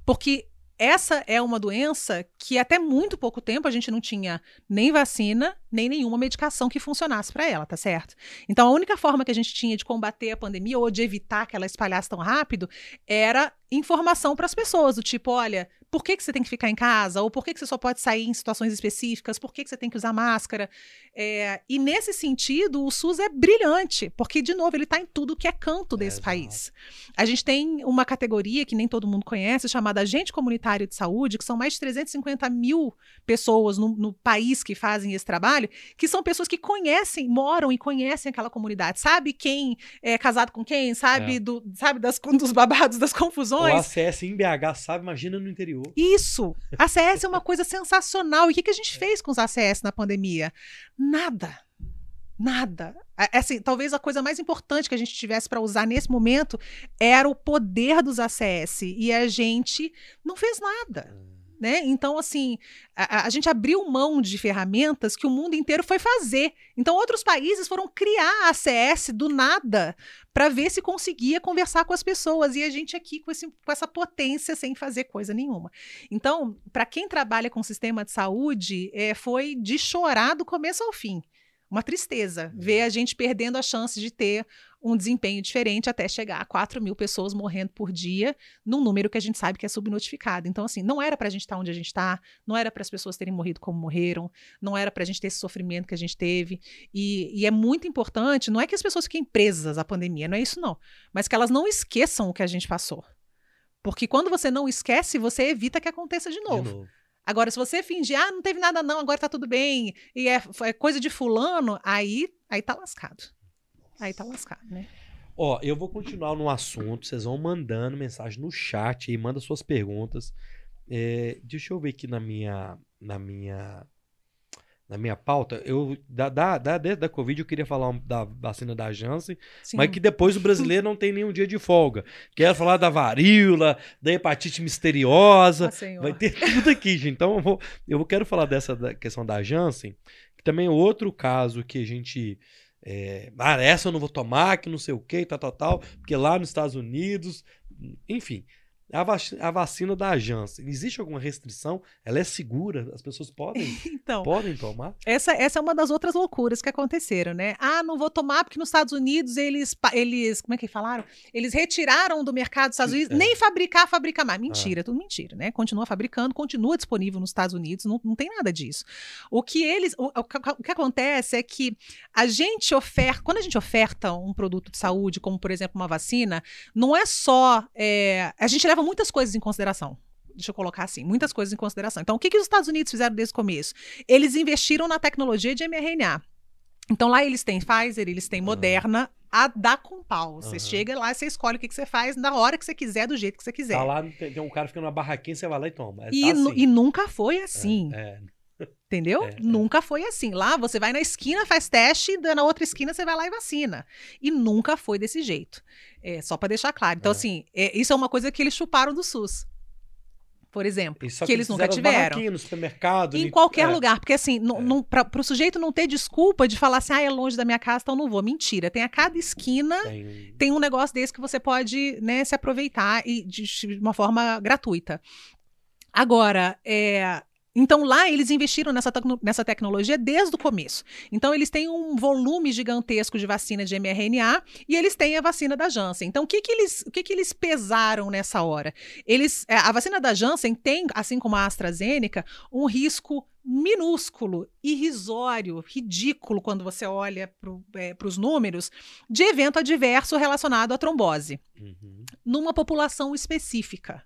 Porque essa é uma doença que até muito pouco tempo a gente não tinha nem vacina, nem nenhuma medicação que funcionasse para ela, tá certo? Então a única forma que a gente tinha de combater a pandemia ou de evitar que ela espalhasse tão rápido era informação para as pessoas, do tipo, olha, por que, que você tem que ficar em casa? Ou por que, que você só pode sair em situações específicas? Por que, que você tem que usar máscara? É, e nesse sentido, o SUS é brilhante, porque, de novo, ele está em tudo que é canto desse exato. país. A gente tem uma categoria que nem todo mundo conhece, chamada Agente Comunitário de Saúde, que são mais de 350 mil pessoas no, no país que fazem esse trabalho, que são pessoas que conhecem, moram e conhecem aquela comunidade. Sabe quem é casado com quem? Sabe, É. do, sabe das, dos babados, das O? ACS em BH, sabe? Imagina no interior. Isso! A ACS é uma coisa sensacional. E o que, que a gente fez com os ACS na pandemia? Nada. Nada. É, Assim, talvez a coisa mais importante que a gente tivesse para usar nesse momento era o poder dos ACS. E a gente não fez nada. Né? Então, assim, a, a- a gente abriu mão de ferramentas que o mundo inteiro foi fazer. Então, outros países foram criar ACS do nada para ver se conseguia conversar com as pessoas. E a gente aqui com, esse- com essa potência sem fazer coisa nenhuma. Então, para quem trabalha com sistema de saúde, é, foi de chorar do começo ao fim. Uma tristeza ver a gente perdendo a chance de ter um desempenho diferente até chegar a 4 mil pessoas morrendo por dia, num número que a gente sabe que é subnotificado. Então, assim, não era para a gente estar onde a gente está, não era para as pessoas terem morrido como morreram, não era para a gente ter esse sofrimento que a gente teve. E, e é muito importante, não é que as pessoas fiquem presas à pandemia, não é isso não, mas que elas não esqueçam o que a gente passou. Porque quando você não esquece, você evita que aconteça de novo. De novo. Agora, se você fingir, ah, não teve nada não, agora tá tudo bem, e é, é coisa de fulano, aí, aí tá lascado. Aí tá lascado, né? Ó, eu vou continuar no assunto. Vocês vão mandando mensagem no chat aí, manda suas perguntas. É, deixa eu ver aqui na minha, na minha, na minha pauta, eu da, da, da, desde da Covid eu queria falar da vacina da Janssen, Sim. mas que depois o brasileiro não tem nenhum dia de folga. Quero falar da varíola, da hepatite misteriosa, Ah, vai ter tudo aqui, gente. Então eu, vou, eu quero falar dessa da questão da Janssen, que também é outro caso que a gente. É, ah, essa eu não vou tomar, que não sei o que, tal, tal, tal, porque lá nos Estados Unidos, enfim. A, vaci- a vacina da Janssen, existe alguma restrição? Ela é segura? As pessoas podem, Então, podem tomar? essa, essa é uma das outras loucuras que aconteceram, né? Ah, não vou tomar porque nos Estados Unidos eles, eles como é que falaram? Eles retiraram do mercado dos Estados Unidos, É. nem fabricar, fabrica mais. Mentira, tudo mentira, né? Continua fabricando, continua disponível nos Estados Unidos, não, não tem nada disso. O que eles, o, o que acontece é que a gente oferta, quando a gente oferta um produto de saúde, como por exemplo uma vacina, não é só, é, a gente leva muitas coisas em consideração. Deixa eu colocar assim, muitas coisas em consideração. Então, o que, que os Estados Unidos fizeram desde o começo? Eles investiram na tecnologia de mRNA. Então, lá eles têm Pfizer, eles têm. Moderna, a da com pau. Você Aham. chega lá, você escolhe o que, que você faz na hora que você quiser, do jeito que você quiser. Tá lá, tem, um cara ficando numa barraquinha, você vai lá e toma. É, e, tá assim. e nunca foi assim. É, é. Entendeu? É, é. Nunca foi assim. Lá você vai na esquina, faz teste, e na outra esquina você vai lá e vacina. E nunca foi desse jeito. É, só para deixar claro. Então, É. assim, é, isso é uma coisa que eles chuparam do SUS. Por exemplo. E só que eles nunca tiveram. no supermercado. Em qualquer é. lugar, porque assim, É. para o sujeito não ter desculpa de falar assim, ah, é longe da minha casa, então não vou. Mentira. Tem a cada esquina Tem- tem um negócio desse que você pode né, se aproveitar e de, de uma forma gratuita. Agora, é, então lá eles investiram nessa, tecno- nessa tecnologia desde o começo. Então eles têm um volume gigantesco de vacina de mRNA e eles têm a vacina da Janssen. Então o que, que, eles, o que, que eles pesaram nessa hora? Eles, é, a vacina da Janssen tem, assim como a AstraZeneca, um risco minúsculo, irrisório, ridículo quando você olha para os números de evento adverso relacionado à trombose Uhum. numa população específica.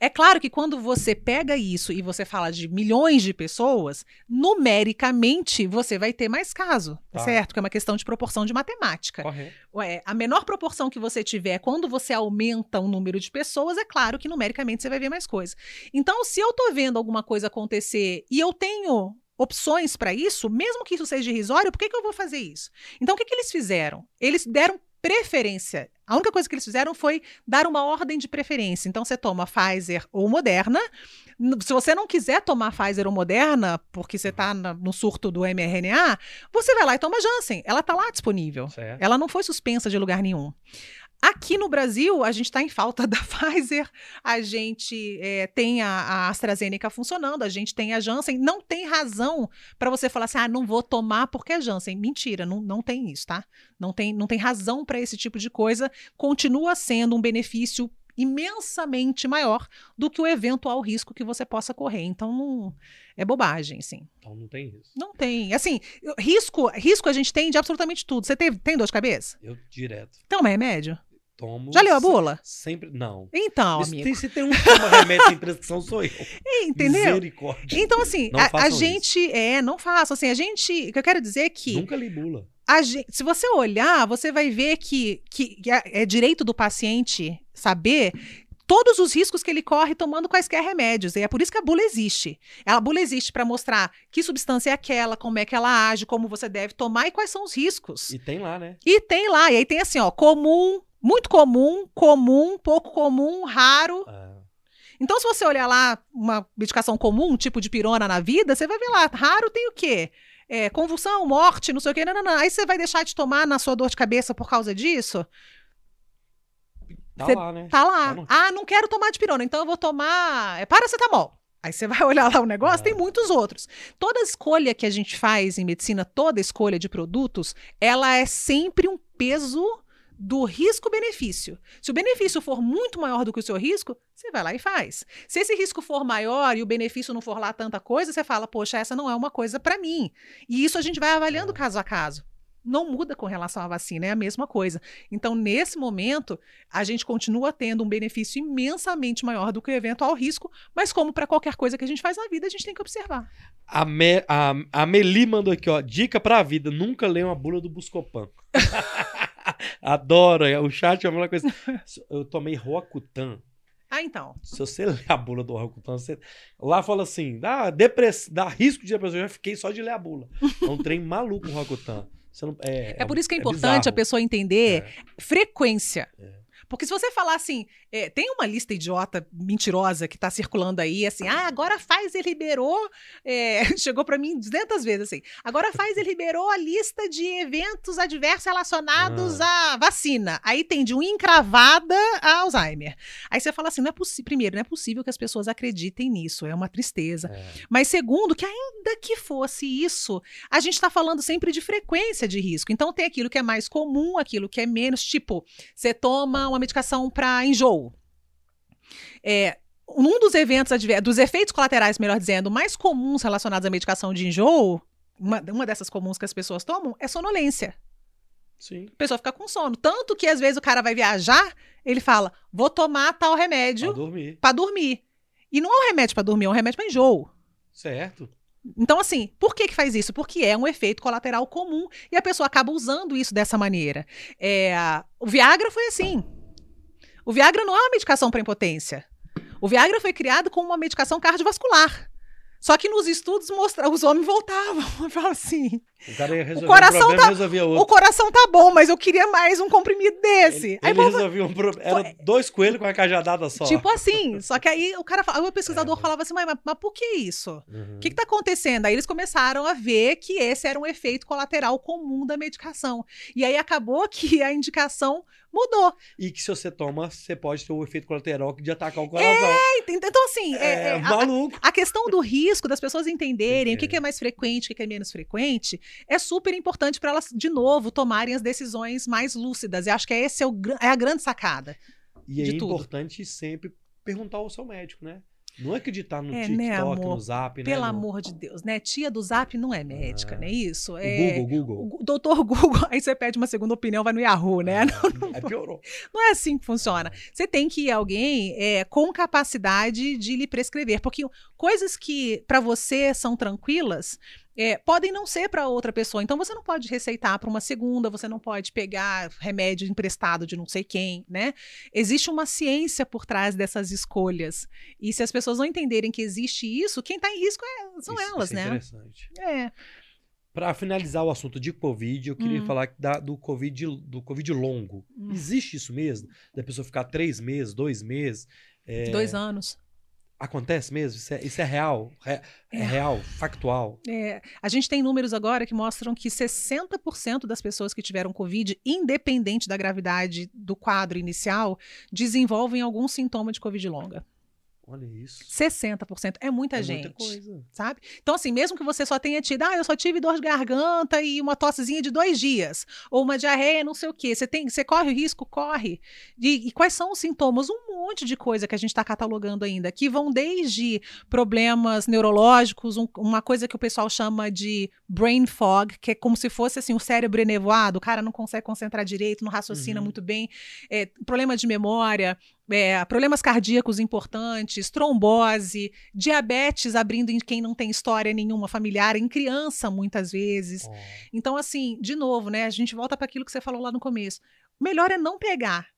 É claro que quando você pega isso e você fala de milhões de pessoas, numericamente você vai ter mais caso, Tá. certo? Que é uma questão de proporção de matemática. Correto. Ué, a menor proporção que você tiver quando você aumenta o número de pessoas, é claro que numericamente você vai ver mais coisa. Então, se eu tô vendo alguma coisa acontecer e eu tenho opções para isso, mesmo que isso seja irrisório, por que, que eu vou fazer isso? Então, o que, que eles fizeram? Eles deram preferência. A única coisa que eles fizeram foi dar uma ordem de preferência. Então, você toma Pfizer ou Moderna. Se você não quiser tomar Pfizer ou Moderna, porque você está no surto do mRNA, você vai lá e toma Janssen. Ela está lá disponível. Certo. Ela não foi suspensa de lugar nenhum. Aqui no Brasil, a gente está em falta da Pfizer, a gente é, tem a, a AstraZeneca funcionando, a gente tem a Janssen. Não tem razão para você falar assim, ah, não vou tomar porque é Janssen. Mentira, não, não tem isso, tá? Não tem, não tem razão para esse tipo de coisa. Continua sendo um benefício imensamente maior do que o eventual risco que você possa correr. Então, não, é bobagem, sim. Então não tem isso. Não tem. Assim, risco, risco a gente tem de absolutamente tudo. Você teve, tem dor de cabeça? Eu direto Toma remédio? tomo. Já leu a bula? Sempre. Não. Então, Se amigo. tem, se tem um que toma remédio sem prescrição, sou eu. Entendeu? Misericórdia. Então, assim, a, a façam isso. gente. É, não faço. Assim, a gente. O que eu quero dizer é que. Nunca li bula. A gen- se você olhar, você vai ver que, que, que é, é direito do paciente saber todos os riscos que ele corre tomando quaisquer remédios. E é por isso que a bula existe. A bula existe para mostrar que substância é aquela, como é que ela age, como você deve tomar e quais são os riscos. E tem lá, né? E tem lá, e aí tem assim, ó, comum, muito comum, comum, pouco comum, raro. Ah, Então, se você olhar lá uma medicação comum, um tipo de pirona na vida, você vai ver lá, raro tem o quê? É, convulsão, morte, não sei o quê, não, não, não. Aí você vai deixar de tomar na sua dor de cabeça por causa disso? tá Cê lá, né? Tá lá. Tá no- Ah, não quero tomar de pirona, então eu vou tomar é, paracetamol. Aí você vai olhar lá o negócio, Ah. tem muitos outros. Toda escolha que a gente faz em medicina, toda escolha de produtos, ela é sempre um peso do risco-benefício. Se o benefício for muito maior do que o seu risco, você vai lá e faz. Se esse risco for maior e o benefício não for lá tanta coisa, você fala, poxa, essa não é uma coisa para mim. E isso a gente vai avaliando Ah. caso a caso. Não muda com relação à vacina, é a mesma coisa. Então, nesse momento, a gente continua tendo um benefício imensamente maior do que o eventual risco, mas como para qualquer coisa que a gente faz na vida, a gente tem que observar. A, Me, a, a Meli mandou aqui, ó. Dica pra vida: nunca leia uma bula do Buscopan. Adoro. O chat é a mesma coisa. Eu tomei Roacutan. Ah, então. Se você ler a bula do Rocutan, você... lá fala assim, dá, depress... dá risco de depressão. Eu já fiquei só de ler a bula. É um trem maluco o Rocutan. Você não... é, É por isso que é é importante a bizarro. pessoa entender É. frequência. É. Porque se você falar assim, é, tem uma lista idiota, mentirosa, que tá circulando aí, assim, ah, agora a Pfizer liberou, é, chegou pra mim 200 vezes, assim, agora a Pfizer liberou a lista de eventos adversos relacionados Ah. à vacina. Aí tem de um encravada a Alzheimer. Aí você fala assim, não é possível, primeiro, não é possível que as pessoas acreditem nisso, é uma tristeza. É. Mas segundo, que ainda que fosse isso, a gente está falando sempre de frequência de risco. Então tem aquilo que é mais comum, aquilo que é menos, tipo, você toma uma medicação para enjoo. É, um dos eventos, dos efeitos colaterais, melhor dizendo, mais comuns relacionados à medicação de enjoo, uma, uma dessas comuns que as pessoas tomam, é sonolência. Sim. A pessoa fica com sono. Tanto que às vezes o cara vai viajar, ele fala: vou tomar tal remédio Pra dormir. para dormir. E não é um remédio para dormir, é um remédio para enjoo. Certo. Então, assim, por que, que faz isso? Porque é um efeito colateral comum e a pessoa acaba usando isso dessa maneira. É, o Viagra foi assim. O Viagra não é uma medicação para impotência. O Viagra foi criado como uma medicação cardiovascular. Só que nos estudos mostra, os homens voltavam. Falavam assim: O cara ia resolver coração um problema tá- resolvia o outro. coração tá bom, mas eu queria mais um comprimido desse. Ele, Aí ele resolvia um problema. Era dois coelhos com a cajadada só. Tipo assim, só que aí o cara, o pesquisador É. falava assim, mas, mas, mas por que isso? Uhum. O que está acontecendo? Aí eles começaram a ver que esse era um efeito colateral comum da medicação. E aí acabou que a indicação mudou. E que se você toma, você pode ter o efeito colateral de atacar o coração. É, ent- Então, assim, é- É, é, a- maluco. a, questão do risco, das pessoas entenderem o que, É. que é mais frequente, o que, é menos frequente, é super importante para elas, de novo, tomarem as decisões mais lúcidas. Eu acho que esse é, o, é a grande sacada. E é tudo. importante sempre perguntar ao seu médico, né? Não acreditar no É, TikTok, né, amor? no Zap, né? Pelo amor de Deus, né? Tia do Zap não é médica, Ah. né? Isso. O É... Google, Google. O doutor Google, aí você pede uma segunda opinião, vai no Yahoo, né? Aí piorou. Não é assim que funciona. Você tem que ir alguém é, com capacidade de lhe prescrever, porque coisas que para você são tranquilas é, podem não ser para outra pessoa. Então você não pode receitar para uma segunda, você não pode pegar remédio emprestado de não sei quem, né? Existe uma ciência por trás dessas escolhas. E se as pessoas não entenderem que existe isso, quem está em risco é- são Isso- elas, isso é né? interessante. É. Para finalizar o assunto de Covid, eu queria Hum. falar da- do, COVID, do Covid longo. Hum. Existe isso mesmo? Da pessoa ficar três meses, dois meses? É, Dois anos. Acontece mesmo? Isso é, isso é real? É, é real? Factual? É, a gente tem números agora que mostram que 60% das pessoas que tiveram Covid, independente da gravidade do quadro inicial, desenvolvem algum sintoma de Covid longa. Olha isso. 60%. É muita é gente. muita coisa. Sabe? Então, assim, mesmo que você só tenha tido, ah, eu só tive dor de garganta e uma tossezinha de dois dias, ou uma diarreia, não sei o quê, você, tem, você corre o risco? Corre. E, e quais são os sintomas? Um monte de coisa que a gente está catalogando ainda, que vão desde problemas neurológicos, um- uma coisa que o pessoal chama de brain fog, que é como se fosse assim, o cérebro enevoado, o cara não consegue concentrar direito, não raciocina Uhum. muito bem, é, problema de memória, é, problemas cardíacos importantes, trombose, diabetes abrindo em quem não tem história nenhuma familiar, em criança muitas vezes. Ó, Então, assim, de novo, né? A gente volta para aquilo que você falou lá no começo. Melhor é não pegar.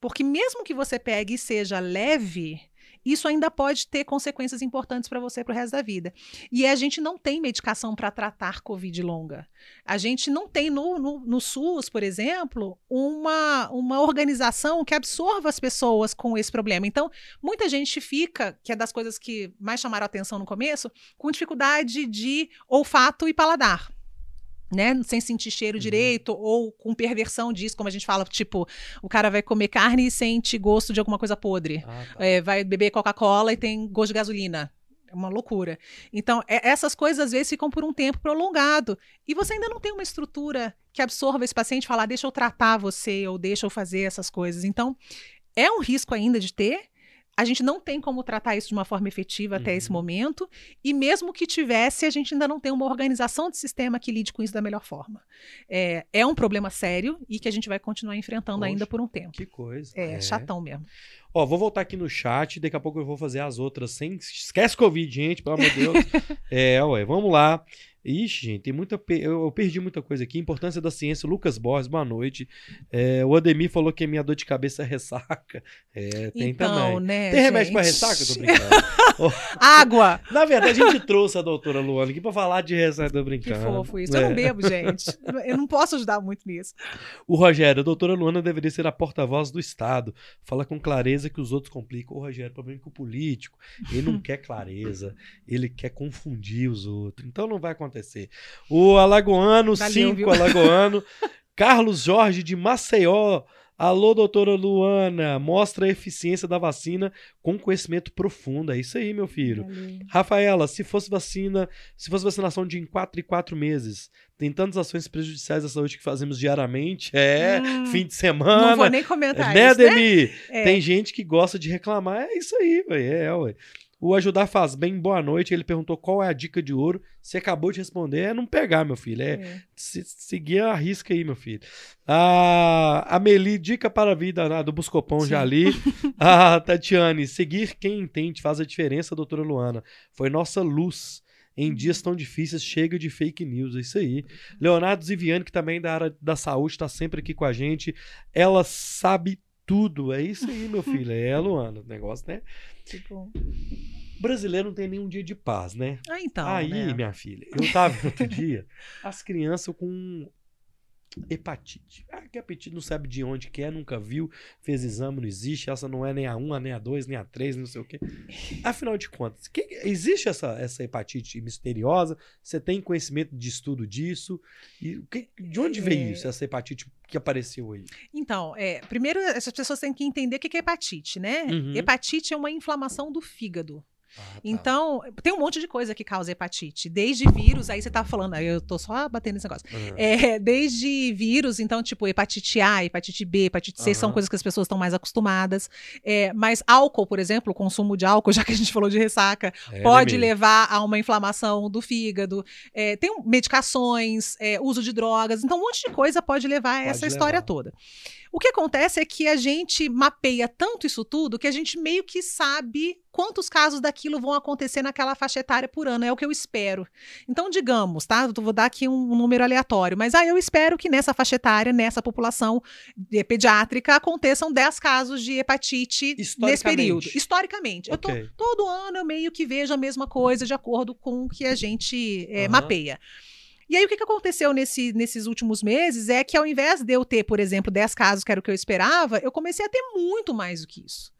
Porque mesmo que você pegue e seja leve, isso ainda pode ter consequências importantes para você pro resto da vida. E a gente não tem medicação para tratar Covid longa. A gente não tem no, no, no SUS, por exemplo, uma, uma organização que absorva as pessoas com esse problema. Então, muita gente fica, que é das coisas que mais chamaram atenção no começo, com dificuldade de olfato e paladar. Né? Sem sentir cheiro Uhum. direito, ou com perversão disso, como a gente fala, tipo, o cara vai comer carne e sente gosto de alguma coisa podre. ah, tá. É, vai beber Coca-Cola e tem gosto de gasolina. É uma loucura. Então, é- essas coisas às vezes ficam por um tempo prolongado. E você ainda não tem uma estrutura que absorva esse paciente e falar, deixa eu tratar você, ou deixa eu fazer essas coisas. Então, é um risco ainda de ter. A gente não tem como tratar isso de uma forma efetiva até Uhum. esse momento. E mesmo que tivesse, a gente ainda não tem uma organização de sistema que lide com isso da melhor forma. É, é um problema sério e que a gente vai continuar enfrentando Poxa. ainda por um tempo. Que coisa. É, chatão mesmo. Ó, vou voltar aqui no chat, daqui a pouco eu vou fazer as outras sem. Esquece Covid, gente, pelo amor de Deus. é, ué, vamos lá. Ixi, gente, tem muita. pe- Eu, eu perdi muita coisa aqui. Importância da ciência, Lucas Borges, boa noite. É, o Ademir falou que minha dor de cabeça é ressaca. É, tem então, também. né? Tem remédio pra gente? ressaca? Eu tô brincando. Água! Na verdade, a gente trouxe a doutora Luana aqui pra falar de ressaca, tô Que brincando. fofo isso. É. Eu não bebo, gente. Eu não posso ajudar muito nisso. O Rogério, a doutora Luana deveria ser a porta-voz do Estado. Fala com clareza que os outros complicam. O Rogério, problema que o político, ele não quer clareza, ele quer confundir os outros. Então não vai acontecer. O Alagoano, Valeu, 5 viu? Alagoano. Carlos Jorge de Maceió. Alô, doutora Luana, mostra a eficiência da vacina com conhecimento profundo. É isso aí, meu filho. Rafaela, se fosse vacina, se fosse vacinação de em 4 e 4 meses, tem tantas ações prejudiciais à saúde que fazemos diariamente. É, Hum, fim de Não semana. vou nem comentar né, isso, né? Demi? É. Tem gente que gosta de reclamar. É isso aí, ué. É, ué. O Ajudar Faz Bem, boa noite. Ele perguntou qual é a dica de ouro. Você acabou de responder. É não pegar, meu filho. É É. se- seguir a risca aí, meu filho. A Amelie, dica para a vida né, do Buscopão, Sim. já li. A Tatiane, seguir quem entende faz a diferença, doutora Luana. Foi nossa luz. Em dias tão difíceis, chega de fake news, é isso aí. Leonardo Ziviane, que também é da área da saúde, está sempre aqui com a gente. Ela sabe tudo, é isso aí, meu filho. É, Luana, o negócio, né? Tipo, Brasileiro não tem nenhum dia de paz, né? ah, então. Aí, né? minha filha, eu tava outro dia as crianças com hepatite. Ah, que hepatite não sabe de onde que é, nunca viu, fez exame, não existe, essa não é nem a 1, nem a 2, nem a 3, não sei o quê. Afinal de contas, que- existe essa, essa hepatite misteriosa? Você tem conhecimento de estudo disso? E que- de onde veio É. isso, essa hepatite que apareceu aí? Então, é, primeiro essas pessoas têm que entender o que é hepatite, né? Uhum. Hepatite é uma inflamação do fígado. Ah, tá. Então, tem um monte de coisa que causa hepatite. Desde vírus, aí você tá falando, aí eu tô só batendo nesse negócio. Ah. É, desde vírus, então, tipo, hepatite A, hepatite B, hepatite C, são Aham. coisas que as pessoas estão mais acostumadas. É, mas álcool, por exemplo, o consumo de álcool, já que a gente falou de ressaca, É, pode né, levar a uma inflamação do fígado. É, tem medicações, é, uso de drogas. Então, um monte de coisa pode levar a Pode essa história levar. toda. O que acontece é que a gente mapeia tanto isso tudo que a gente meio que sabe quantos casos daquilo vão acontecer naquela faixa etária por ano. É o que eu espero. Então, digamos, tá? Eu vou dar aqui um número aleatório, mas ah, eu espero que nessa faixa etária, nessa população eh, pediátrica, aconteçam 10 casos de hepatite nesse período. Historicamente. Eu tô, todo ano eu meio que vejo a mesma coisa de acordo com o que a gente eh, Aham. mapeia. E aí, o que, que aconteceu nesse- nesses últimos meses é que, ao invés de eu ter, por exemplo, 10 casos, que era o que eu esperava, eu comecei a ter muito mais do que isso.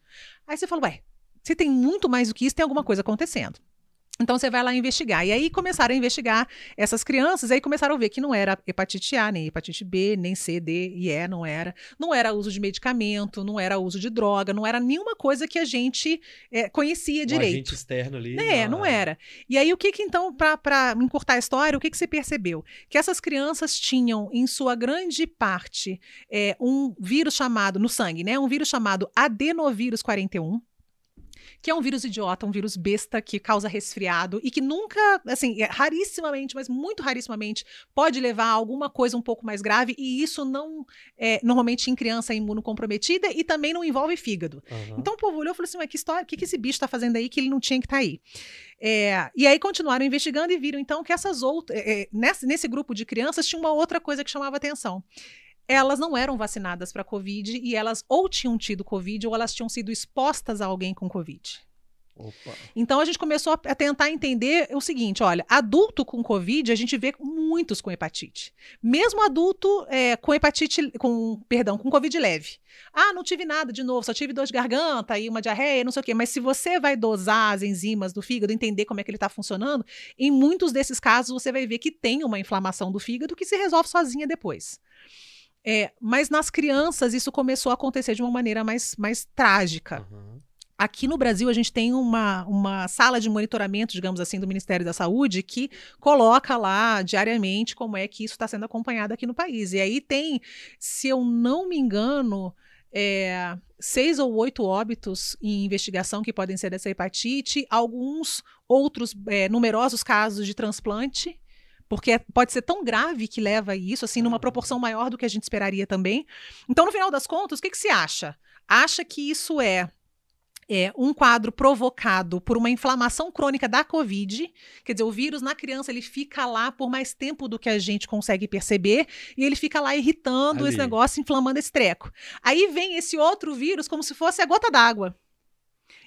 Aí você fala, ué, se tem muito mais do que isso, tem alguma coisa acontecendo. Então você vai lá investigar. E aí começaram a investigar essas crianças, e aí começaram a ver que não era hepatite A, nem hepatite B, nem C, D e E, não era. Não era uso de medicamento, não era uso de droga, não era nenhuma coisa que a gente eh, conhecia Um direito. agente externo ali. É, não era. E aí, o que que então, para encurtar a história, o que que você percebeu? Que essas crianças tinham, em sua grande parte, é, um vírus chamado, no sangue, né? Um vírus chamado adenovírus 41, que é um vírus idiota, um vírus besta que causa resfriado e que nunca, assim, é, rarissimamente, mas muito rarissimamente, pode levar a alguma coisa um pouco mais grave e isso não, é, normalmente em criança é imunocomprometida e também não envolve fígado. Aham. Então o povo olhou e falou assim: mas que história, o que, que esse bicho está fazendo aí que ele não tinha que estar aí? É, e aí continuaram investigando e viram então que essas outras. é, é, nesse, nesse grupo de crianças tinha uma outra coisa que chamava atenção. Elas não eram vacinadas para Covid e elas ou tinham tido Covid ou elas tinham sido expostas a alguém com Covid. Opa. Então a gente começou a tentar entender o seguinte: olha, adulto com Covid, a gente vê muitos com hepatite. Mesmo adulto é, com hepatite, com, perdão, com Covid leve. Ah, não tive nada de novo, só tive dor de garganta e uma diarreia, não sei o quê. Mas se você vai dosar as enzimas do fígado, entender como é que ele está funcionando, em muitos desses casos você vai ver que tem uma inflamação do fígado que se resolve sozinha depois. É, mas nas crianças isso começou a acontecer de uma maneira mais, mais trágica. Aham. Aqui no Brasil, a gente tem uma, uma sala de monitoramento, digamos assim, do Ministério da Saúde, que coloca lá diariamente como é que isso está sendo acompanhado aqui no país. E aí tem, se eu não me engano, é, seis ou oito óbitos em investigação que podem ser dessa hepatite, alguns outros é, numerosos casos de transplante. Porque é- pode ser tão grave que leva isso, assim, numa proporção maior do que a gente esperaria também. Então, no final das contas, o que, que se acha? Acha que isso é é um quadro provocado por uma inflamação crônica da COVID, quer dizer, o vírus na criança ele fica lá por mais tempo do que a gente consegue perceber e ele fica lá irritando Ali. esse negócio, inflamando esse treco. Aí vem esse outro vírus como se fosse a gota d'água.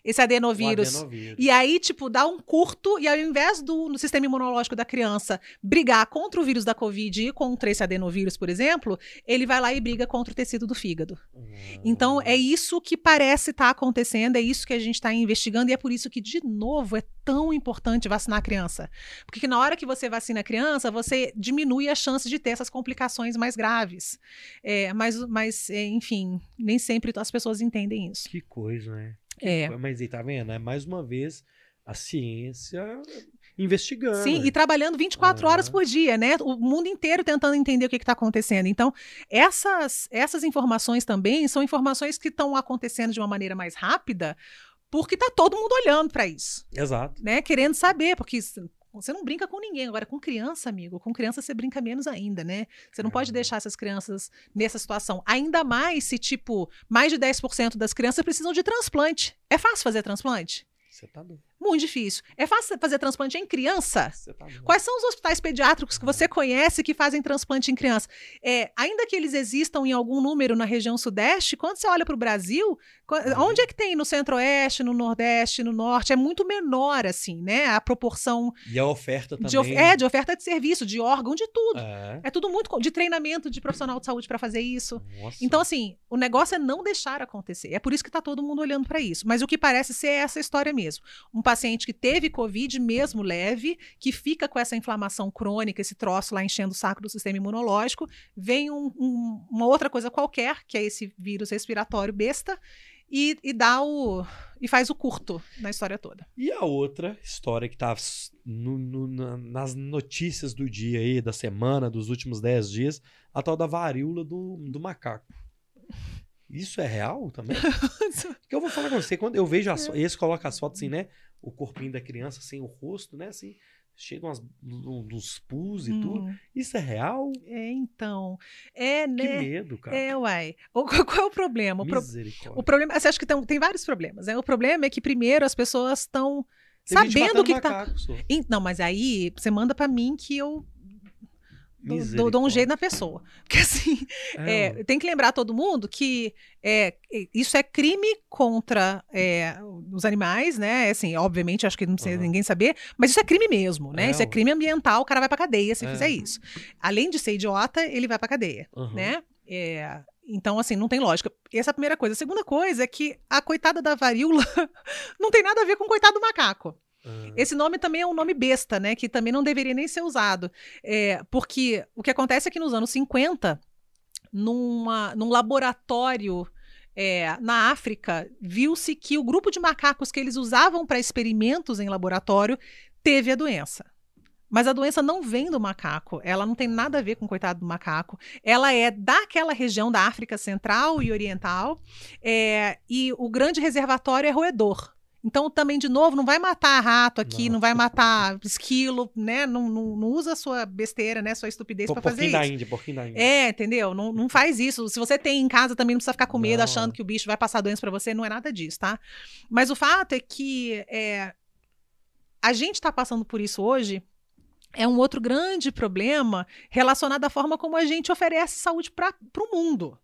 Esse adenovírus. Adenovírus. E aí, tipo, dá um curto, e ao invés do no sistema imunológico da criança brigar contra o vírus da Covid e contra esse adenovírus, por exemplo, ele vai lá e briga contra o tecido do fígado. Então, é isso que parece estar acontecendo, é isso que a gente está investigando, e é por isso que, de novo, é tão importante vacinar a criança. Porque na hora que você vacina a criança, você diminui a chance de ter essas complicações mais graves. É, mas, mas é, enfim, nem sempre as pessoas entendem isso. Que coisa, né? É. Mas aí, tá vendo? É mais uma vez a ciência investigando. Sim, e trabalhando 24 horas Ah. por dia, né? O mundo inteiro tentando entender o que está acontecendo. Então, essas, essas informações também são informações que estão acontecendo de uma maneira mais rápida, porque tá todo mundo olhando para isso, Exato. né? Querendo saber, porque você não brinca com ninguém. Agora, com criança, amigo, com criança você brinca menos ainda, né? Você não pode É. deixar essas crianças nessa situação. Ainda mais se, tipo, mais de 10% das crianças precisam de transplante. É fácil fazer transplante? Você tá doido. Muito difícil. É fácil fazer transplante em criança? Tá. Quais são os hospitais pediátricos que você conhece que fazem transplante em criança? É, ainda que eles existam em algum número na região sudeste, quando você olha para o Brasil, Uhum. onde é que tem no centro-oeste, no nordeste, no norte? É muito menor, assim, né? A proporção E a oferta também. de, of- é, de oferta de serviço, de órgão, de tudo. É. É tudo muito. de treinamento de profissional de saúde para fazer isso. Nossa. Então, assim, o negócio é não deixar acontecer. É por isso que está todo mundo olhando para isso. Mas o que parece ser essa história mesmo. Um paciente que teve Covid, mesmo leve, que fica com essa inflamação crônica, esse troço lá enchendo o saco do sistema imunológico, vem um- um- uma outra coisa qualquer, que é esse vírus respiratório besta, e, e dá o. e faz o curto na história toda. E a outra história que tá no- no- na- nas notícias do dia aí, da semana, dos últimos 10 dias, a tal da varíola do, do macaco. Isso é real também? Porque eu vou falar com você, quando eu vejo as, esse coloca as fotos assim, né? O corpinho da criança sem o rosto, né? Assim, chegam umas, um- uns pus e tudo. Hum, Isso é real? é, então. É, Que né? medo, cara. É, uai. O- qual é o problema? O pro-. O problema, você acha que tem, tem vários problemas, né? O problema é que primeiro as pessoas estão sabendo o que, que tá. macaco, Não, mas aí você manda pra mim que eu dou- dou, um jeito na pessoa. Porque assim, É, é, tem que lembrar todo mundo que é, é, isso é crime contra é, os animais, né? Assim, obviamente, acho que não precisa Aham. ninguém saber, mas isso é crime mesmo, né? É, isso é crime ambiental, o cara vai pra cadeia se É. fizer isso. Além de ser idiota, ele vai pra cadeia aham. né? É, então, assim, não tem lógica. Essa é a primeira coisa. A segunda coisa é que a coitada da varíola não tem nada a ver com o coitado do macaco. Esse nome também é um nome besta, né? Que também não deveria nem ser usado. É, porque o que acontece é que nos anos 50, numa, num laboratório é, na África, viu-se que o grupo de macacos que eles usavam para experimentos em laboratório teve a doença. Mas a doença não vem do macaco, ela não tem nada a ver com o coitado do macaco. Ela é daquela região da África Central e Oriental, é, e o grande reservatório é roedor. Então, também, de novo, não vai matar rato aqui, Não. não, vai matar esquilo, né? Não, não, não usa a sua besteira, né? Sua estupidez para fazer isso. Índia, porquinho da Índia. É, entendeu? Não, não faz isso. Se você tem em casa, também não precisa ficar com medo achando que o bicho vai passar doença para você. Não é nada disso, tá? Mas o fato é que é, a gente está passando por isso hoje. É um outro grande problema relacionado à forma como a gente oferece saúde para o mundo.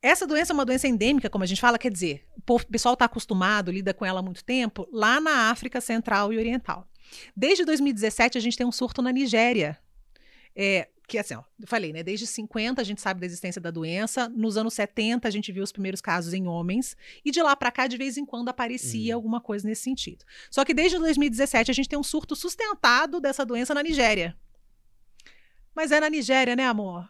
Essa doença é uma doença endêmica, como a gente fala, quer dizer, o povo- o pessoal está acostumado, lida com ela há muito tempo, lá na África Central e Oriental. Desde 2017, a gente tem um surto na Nigéria. É, que assim, ó, eu falei, né? Desde 50 a gente sabe da existência da doença. Nos anos 70 a gente viu os primeiros casos em homens. E de lá para cá, de vez em quando, aparecia Hum. alguma coisa nesse sentido. Só que desde 2017 a gente tem um surto sustentado dessa doença na Nigéria. Mas é na Nigéria, né, amor?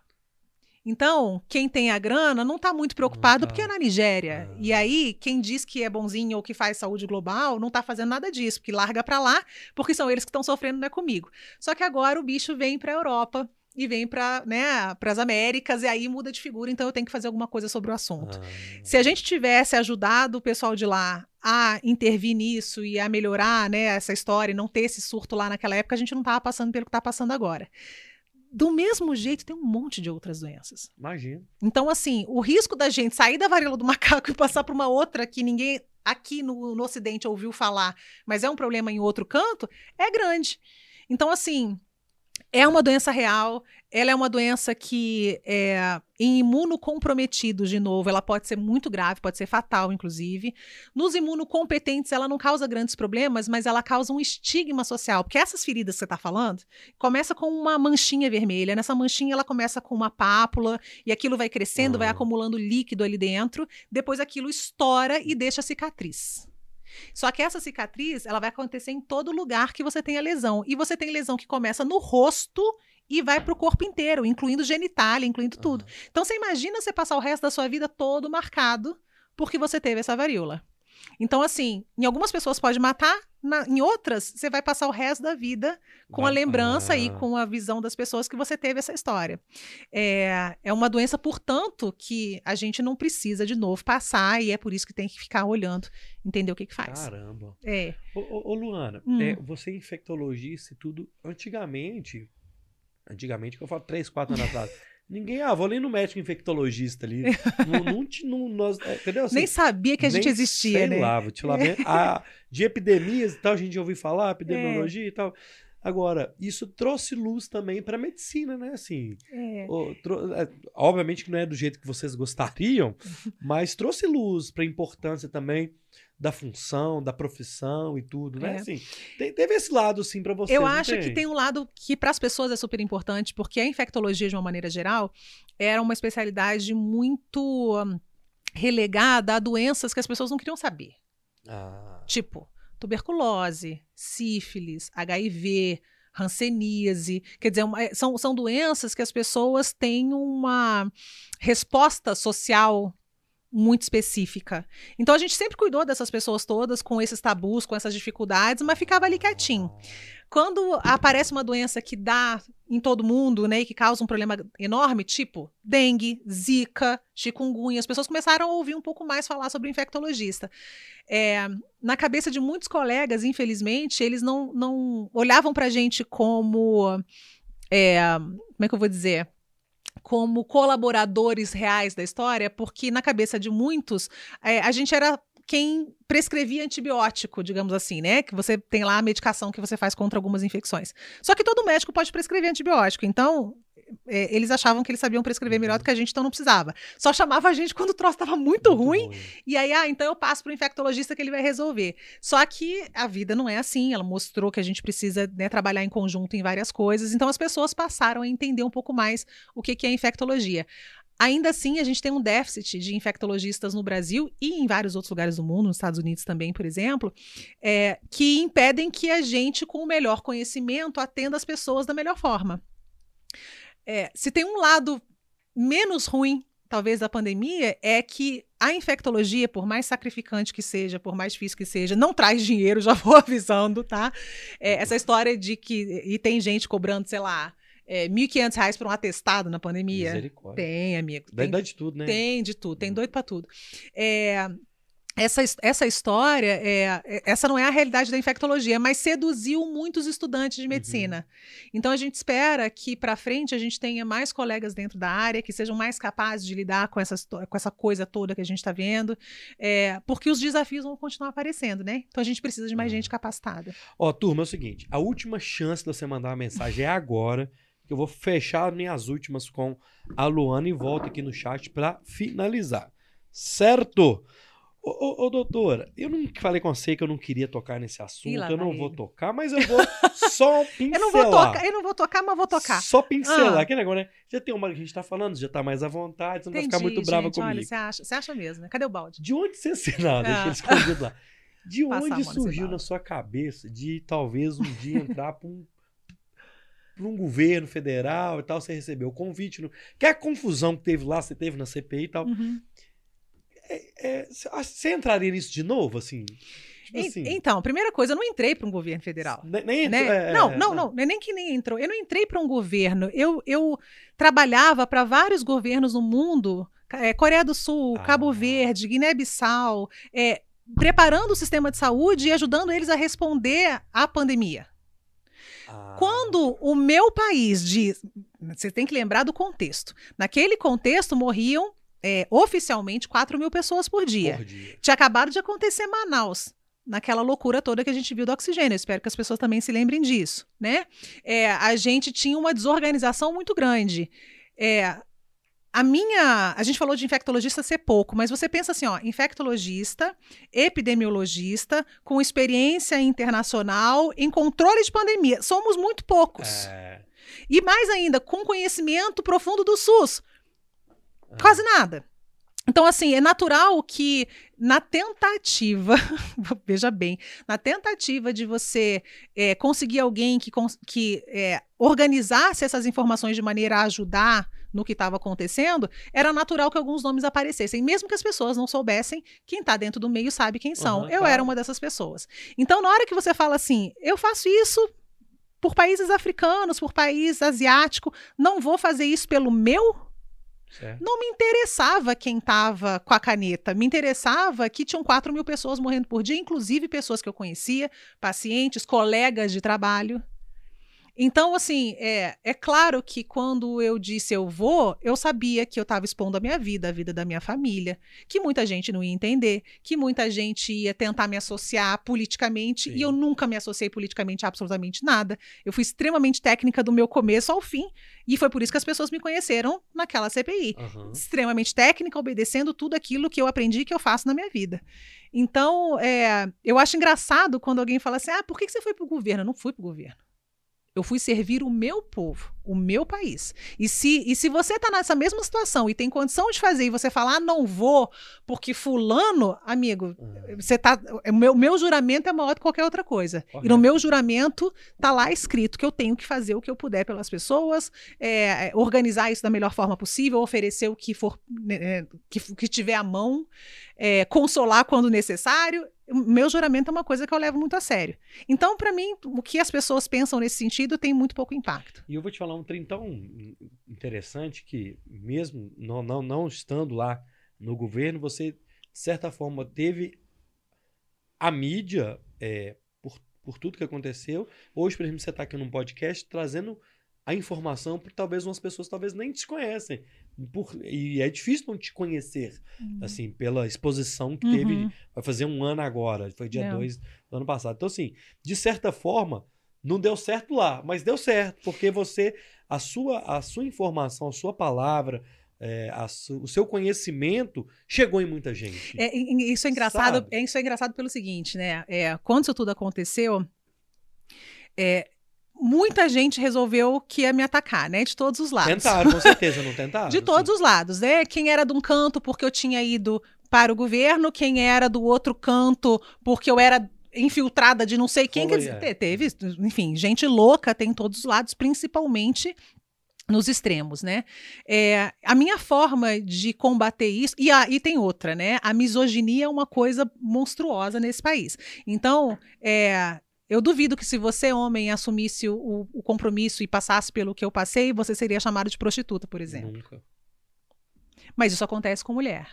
Então, quem tem a grana não está muito preocupado tá. porque é na Nigéria. Ah. E aí, quem diz que é bonzinho ou que faz saúde global não está fazendo nada disso, porque larga para lá, porque são eles que estão sofrendo, não é comigo. Só que agora o bicho vem para a Europa e vem para né, as Américas, e aí muda de figura, então eu tenho que fazer alguma coisa sobre o assunto. Ah, Se a gente tivesse ajudado o pessoal de lá a intervir nisso e a melhorar né, essa história e não ter esse surto lá naquela época, a gente não estava passando pelo que está passando agora. Do mesmo jeito, tem um monte de outras doenças. Imagina. Então, assim, o risco da gente sair da varíola do macaco e passar para uma outra que ninguém aqui no, no Ocidente ouviu falar, mas é um problema em outro canto, é grande. Então, assim, é uma doença real, ela é uma doença que, é, em imunocomprometidos, de novo, ela pode ser muito grave, pode ser fatal, inclusive. Nos imunocompetentes, ela não causa grandes problemas, mas ela causa um estigma social. Porque essas feridas que você está falando, começa com uma manchinha vermelha. Nessa manchinha, ela começa com uma pápula, e aquilo vai crescendo, vai acumulando líquido ali dentro. Depois, aquilo estoura e deixa cicatriz. Só que essa cicatriz, ela vai acontecer em todo lugar que você tem a lesão. E você tem lesão que começa no rosto e vai para o corpo inteiro, incluindo genitália, incluindo tudo. Uhum. Então você imagina você passar o resto da sua vida todo marcado porque você teve essa varíola. Então, assim, em algumas pessoas pode matar, na, em outras, você vai passar o resto da vida com a lembrança e com a visão das pessoas que você teve essa história. É, é uma doença, portanto, que a gente não precisa de novo passar e é por isso que tem que ficar olhando, entender o que, que faz. Caramba. É. Ô, ô, ô Luana, hum. é, você é infectologista e tudo, antigamente, antigamente, que eu falo 3, 4 anos atrás. Ninguém, ah, vou ali no médico infectologista ali. não, não, não, nós, é, entendeu? Assim, nem sabia que a gente existia, sei né? lá, vou te falar bem. A, de epidemias e tal, a gente já ouviu falar, epidemiologia é. e tal. Agora, isso trouxe luz também para a medicina, né? Assim, é. o, tro, é, obviamente que não é do jeito que vocês gostariam, mas trouxe luz para a importância também da função, da profissão e tudo, né? É. Assim, tem, teve esse lado, sim, para você. Eu acho tem? que tem um lado que para as pessoas é super importante, porque a infectologia, de uma maneira geral, era uma especialidade muito hum, relegada a doenças que as pessoas não queriam saber. Ah. Tipo, tuberculose, sífilis, HIV, hanseníase. Quer dizer, uma, são, são doenças que as pessoas têm uma resposta social muito específica. Então a gente sempre cuidou dessas pessoas todas com esses tabus, com essas dificuldades, mas ficava ali quietinho. Quando aparece uma doença que dá em todo mundo, né, e que causa um problema enorme, tipo dengue, zika, chikungunya, as pessoas começaram a ouvir um pouco mais falar sobre o infectologista. É, na cabeça de muitos colegas, infelizmente, eles não, não olhavam para a gente como. É, como é que eu vou dizer? Como colaboradores reais da história, porque na cabeça de muitos, é, a gente era quem prescrevia antibiótico, digamos assim, né? Que você tem lá a medicação que você faz contra algumas infecções. Só que todo médico pode prescrever antibiótico. Então, é, eles achavam que eles sabiam prescrever melhor do que a gente, então não precisava. Só chamava a gente quando o troço estava muito, muito ruim, ruim, e aí, ah, então eu passo para o infectologista que ele vai resolver. Só que a vida não é assim, ela mostrou que a gente precisa né, trabalhar em conjunto em várias coisas, então as pessoas passaram a entender um pouco mais o que, que é infectologia. Ainda assim, a gente tem um déficit de infectologistas no Brasil e em vários outros lugares do mundo, nos Estados Unidos também, por exemplo, é, que impedem que a gente, com o melhor conhecimento, atenda as pessoas da melhor forma. É, se tem um lado menos ruim, talvez, da pandemia, é que a infectologia, por mais sacrificante que seja, por mais difícil que seja, não traz dinheiro, já vou avisando, tá? É, essa história de que. E tem gente cobrando, sei lá. É, R$ 1.500 por um atestado na pandemia? Misericórdia. Tem, amigo. Tem, dá de tudo, né? Tem de tudo, tem hum. doido para tudo. É, essa, essa história, é, é, essa não é a realidade da infectologia, mas seduziu muitos estudantes de uhum. medicina. Uhum. Então a gente espera que para frente a gente tenha mais colegas dentro da área que sejam mais capazes de lidar com essa, com essa coisa toda que a gente está vendo, é, porque os desafios vão continuar aparecendo, né? Então a gente precisa de mais uhum. gente capacitada. Ó, turma, é o seguinte: a última chance de você mandar uma mensagem é agora. Que eu vou fechar minhas últimas com a Luana e volto aqui no chat para finalizar. Certo? Ô, ô, ô, doutora, eu não falei com você que eu não queria tocar nesse assunto, eu não vou tocar, mas eu vou só pincelar. eu, não vou tocar, eu não vou tocar, mas vou tocar. Só pincelar. Ah. Que negócio, né? Já tem uma que a gente tá falando, já tá mais à vontade, você não Entendi, vai ficar muito brava gente, comigo. Olha, você acha, você acha mesmo, né? Cadê o balde? De onde você assinou? Deixa ele escondido lá. De onde surgiu na sua cabeça de talvez um dia entrar para um para um governo federal e tal, você recebeu o convite. No... Que é a confusão que teve lá, você teve na CPI e tal. Uhum. É, é, você entraria nisso de novo, assim? Tipo assim. Então, primeira coisa, eu não entrei para um governo federal. Nem, nem né? é, não, não, não, não, nem que nem entrou. Eu não entrei para um governo. Eu, eu trabalhava para vários governos no mundo, é, Coreia do Sul, ah. Cabo Verde, Guiné-Bissau, é, preparando o sistema de saúde e ajudando eles a responder à pandemia. Ah. Quando o meu país diz. Você tem que lembrar do contexto. Naquele contexto morriam é, oficialmente 4 mil pessoas por dia. Por dia. Tinha acabado de acontecer em Manaus, naquela loucura toda que a gente viu do oxigênio. Eu espero que as pessoas também se lembrem disso, né? É, a gente tinha uma desorganização muito grande. É, a minha. A gente falou de infectologista ser pouco, mas você pensa assim, ó, infectologista, epidemiologista, com experiência internacional em controle de pandemia. Somos muito poucos. É, E mais ainda, com conhecimento profundo do SUS. Quase nada. Então, assim, é natural que na tentativa, veja bem, na tentativa de você é, conseguir alguém que, que é, organizasse essas informações de maneira a ajudar no que estava acontecendo, era natural que alguns nomes aparecessem, mesmo que as pessoas não soubessem, quem está dentro do meio sabe quem são. Aham, eu era uma dessas pessoas. Então, na hora que você fala assim, eu faço isso por países africanos, por país asiático, não vou fazer isso pelo meu certo. não me interessava quem estava com a caneta, me interessava que tinham 4 mil pessoas morrendo por dia, inclusive pessoas que eu conhecia, pacientes, colegas de trabalho. Então, assim, é, é claro que quando eu disse eu vou, eu sabia que eu estava expondo a minha vida, a vida da minha família, que muita gente não ia entender, que muita gente ia tentar me associar politicamente, Sim. e eu nunca me associei politicamente a absolutamente nada. Eu fui extremamente técnica do meu começo ao fim, e foi por isso que as pessoas me conheceram naquela CPI Aham. extremamente técnica, obedecendo tudo aquilo que eu aprendi que eu faço na minha vida. Então, é, eu acho engraçado quando alguém fala assim: ah, por que que você foi para o governo? Eu não fui para o governo. Eu fui servir o meu povo, o meu país. E se, e se você está nessa mesma situação e tem condição de fazer e você falar, ah, não vou, porque fulano, amigo, Ah, você tá. O meu, meu juramento é maior do que qualquer outra coisa. E Correto. no meu juramento tá lá escrito que eu tenho que fazer o que eu puder pelas pessoas, é, é, organizar isso da melhor forma possível, oferecer o que for né, é, que, que tiver à mão, é, consolar quando necessário. O meu juramento é uma coisa que eu levo muito a sério. Então, para mim, o que as pessoas pensam nesse sentido tem muito pouco impacto. E eu vou te falar um trem tão interessante que, mesmo não, não, não estando lá no governo, você, de certa forma, teve a mídia, é, por, por tudo que aconteceu. Hoje, por exemplo, você está aqui num podcast trazendo a informação porque talvez umas pessoas talvez nem te conhecem. Por, e é difícil não te conhecer, assim, pela exposição que teve. Uhum. Vai fazer um ano agora, foi dia É. 2 do ano passado. Então, assim, de certa forma, não deu certo lá, mas deu certo, porque você, a sua, a sua informação, a sua palavra, é, a o seu conhecimento chegou em muita gente. É, isso é engraçado. Sabe? É, isso é engraçado pelo seguinte, né? É, quando isso tudo aconteceu, é, muita gente resolveu que ia me atacar, né? De todos os lados. Tentaram, com certeza, não tentaram? De todos os lados, né? Quem era de um canto porque eu tinha ido para o governo, quem era do outro canto porque eu era infiltrada de não sei quem. Quer Foi, dizer, é. te- teve, enfim, gente louca tem em todos os lados, principalmente nos extremos, né? É, a minha forma de combater isso, e, a, e tem outra, né? A misoginia é uma coisa monstruosa nesse país. Então, é, eu duvido que se você, homem, assumisse o, o compromisso e passasse pelo que eu passei, você seria chamado de prostituta, por exemplo. Nunca. Mas isso acontece com mulher.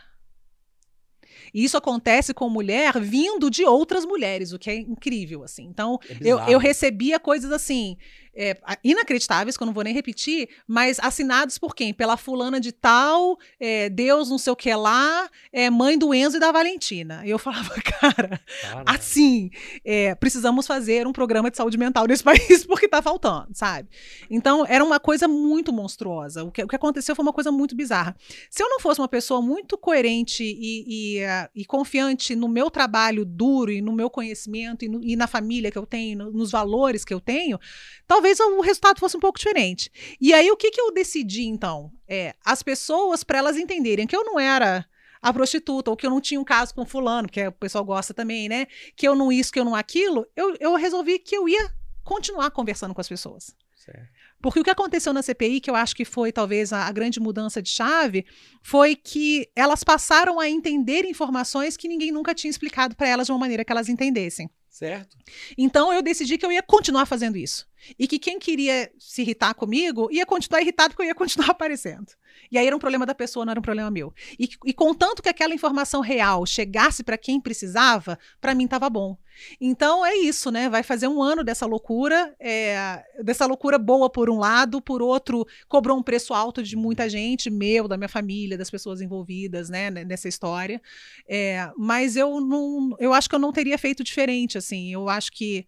E isso acontece com mulher vindo de outras mulheres, o que é incrível, assim. Então, É eu, eu recebia coisas assim, é, inacreditáveis, que eu não vou nem repetir, mas assinados por quem? Pela fulana de tal, é, Deus não sei o que lá, é, mãe do Enzo e da Valentina. E eu falava, cara, Caralho. assim, é, precisamos fazer um programa de saúde mental nesse país porque tá faltando, sabe? Então, era uma coisa muito monstruosa. O que, o que aconteceu foi uma coisa muito bizarra. Se eu não fosse uma pessoa muito coerente e, e, ah, e confiante no meu trabalho duro e no meu conhecimento e, no- e na família que eu tenho, no- nos valores que eu tenho, talvez o resultado fosse um pouco diferente. E aí, o que, que eu decidi, então? É, as pessoas, para elas entenderem que eu não era a prostituta, ou que eu não tinha um caso com fulano, que é- o pessoal gosta também, né? Que eu não isso, que eu não aquilo, eu, eu resolvi que eu ia continuar conversando com as pessoas. Certo. Porque o que aconteceu na CPI, que eu acho que foi talvez a, a grande mudança de chave, foi que elas passaram a entender informações que ninguém nunca tinha explicado para elas de uma maneira que elas entendessem. Certo? Então eu decidi que eu ia continuar fazendo isso. E que quem queria se irritar comigo ia continuar irritado porque eu ia continuar aparecendo. E aí era um problema da pessoa, não era um problema meu. E, e contanto que aquela informação real chegasse para quem precisava, para mim estava bom. Então é isso, né? Vai fazer um ano dessa loucura, é, dessa loucura boa por um lado, por outro, cobrou um preço alto de muita gente, meu, da minha família, das pessoas envolvidas, né, nessa história. É, mas eu não, eu acho que eu não teria feito diferente, assim. Eu acho que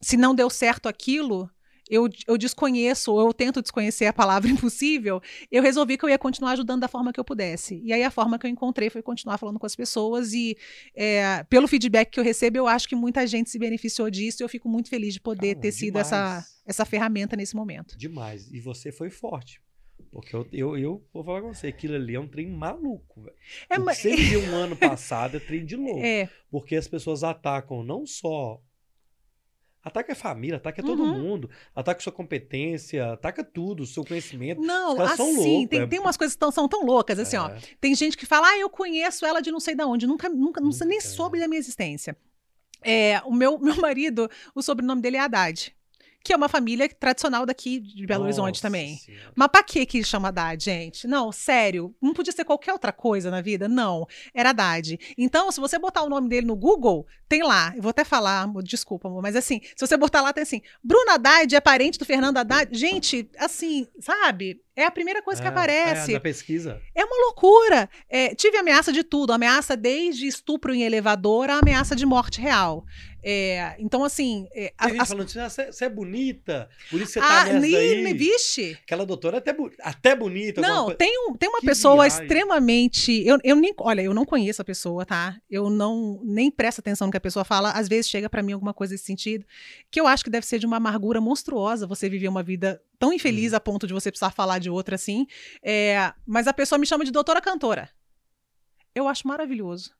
se não deu certo aquilo, eu, eu desconheço, ou eu tento desconhecer a palavra impossível, eu resolvi que eu ia continuar ajudando da forma que eu pudesse. E aí a forma que eu encontrei foi continuar falando com as pessoas e é, pelo feedback que eu recebo, eu acho que muita gente se beneficiou disso e eu fico muito feliz de poder ter sido essa, essa ferramenta nesse momento. Demais. E você foi forte. Porque eu, eu, eu, vou falar com você, aquilo ali é um trem maluco, velho. É, mas... Você viu um ano passado é trem de louco. É. Porque as pessoas atacam não só Ataca a família, ataca todo uhum. mundo, ataca sua competência, ataca tudo, seu conhecimento. Não, assim, tem, é... tem umas coisas que tão, são tão loucas, assim, é. ó. Tem gente que fala, ah, eu conheço ela de não sei de onde, nunca, nunca, nunca nem soube da minha existência. É, o meu, meu marido, o sobrenome dele é Haddad que é uma família tradicional daqui de Belo Nossa Horizonte também. Senhora. Mas pra que que chama Haddad, gente? Não, sério, não podia ser qualquer outra coisa na vida? Não, era Haddad. Então, se você botar o nome dele no Google, tem lá, eu vou até falar, amor, desculpa, amor, mas assim, se você botar lá, tem assim, Bruna Haddad é parente do Fernando Haddad. Gente, assim, sabe? É a primeira coisa que é, aparece. É, da pesquisa. É uma loucura. É, tive ameaça de tudo. Ameaça desde estupro em elevador a ameaça de morte real. É, então, assim. É, a, gente falando assim, ah, você é bonita, por isso você tá ah, nessa nem, Vixe. Aquela doutora é até, até bonita. Não, tem, um, tem uma que pessoa viagem. extremamente. Eu, eu nem. Olha, eu não conheço a pessoa, tá? Eu não nem presto atenção no que a pessoa fala. Às vezes chega para mim alguma coisa desse sentido, que eu acho que deve ser de uma amargura monstruosa você viver uma vida tão infeliz hum. a ponto de você precisar falar de outra assim. É, mas a pessoa me chama de doutora cantora. Eu acho maravilhoso.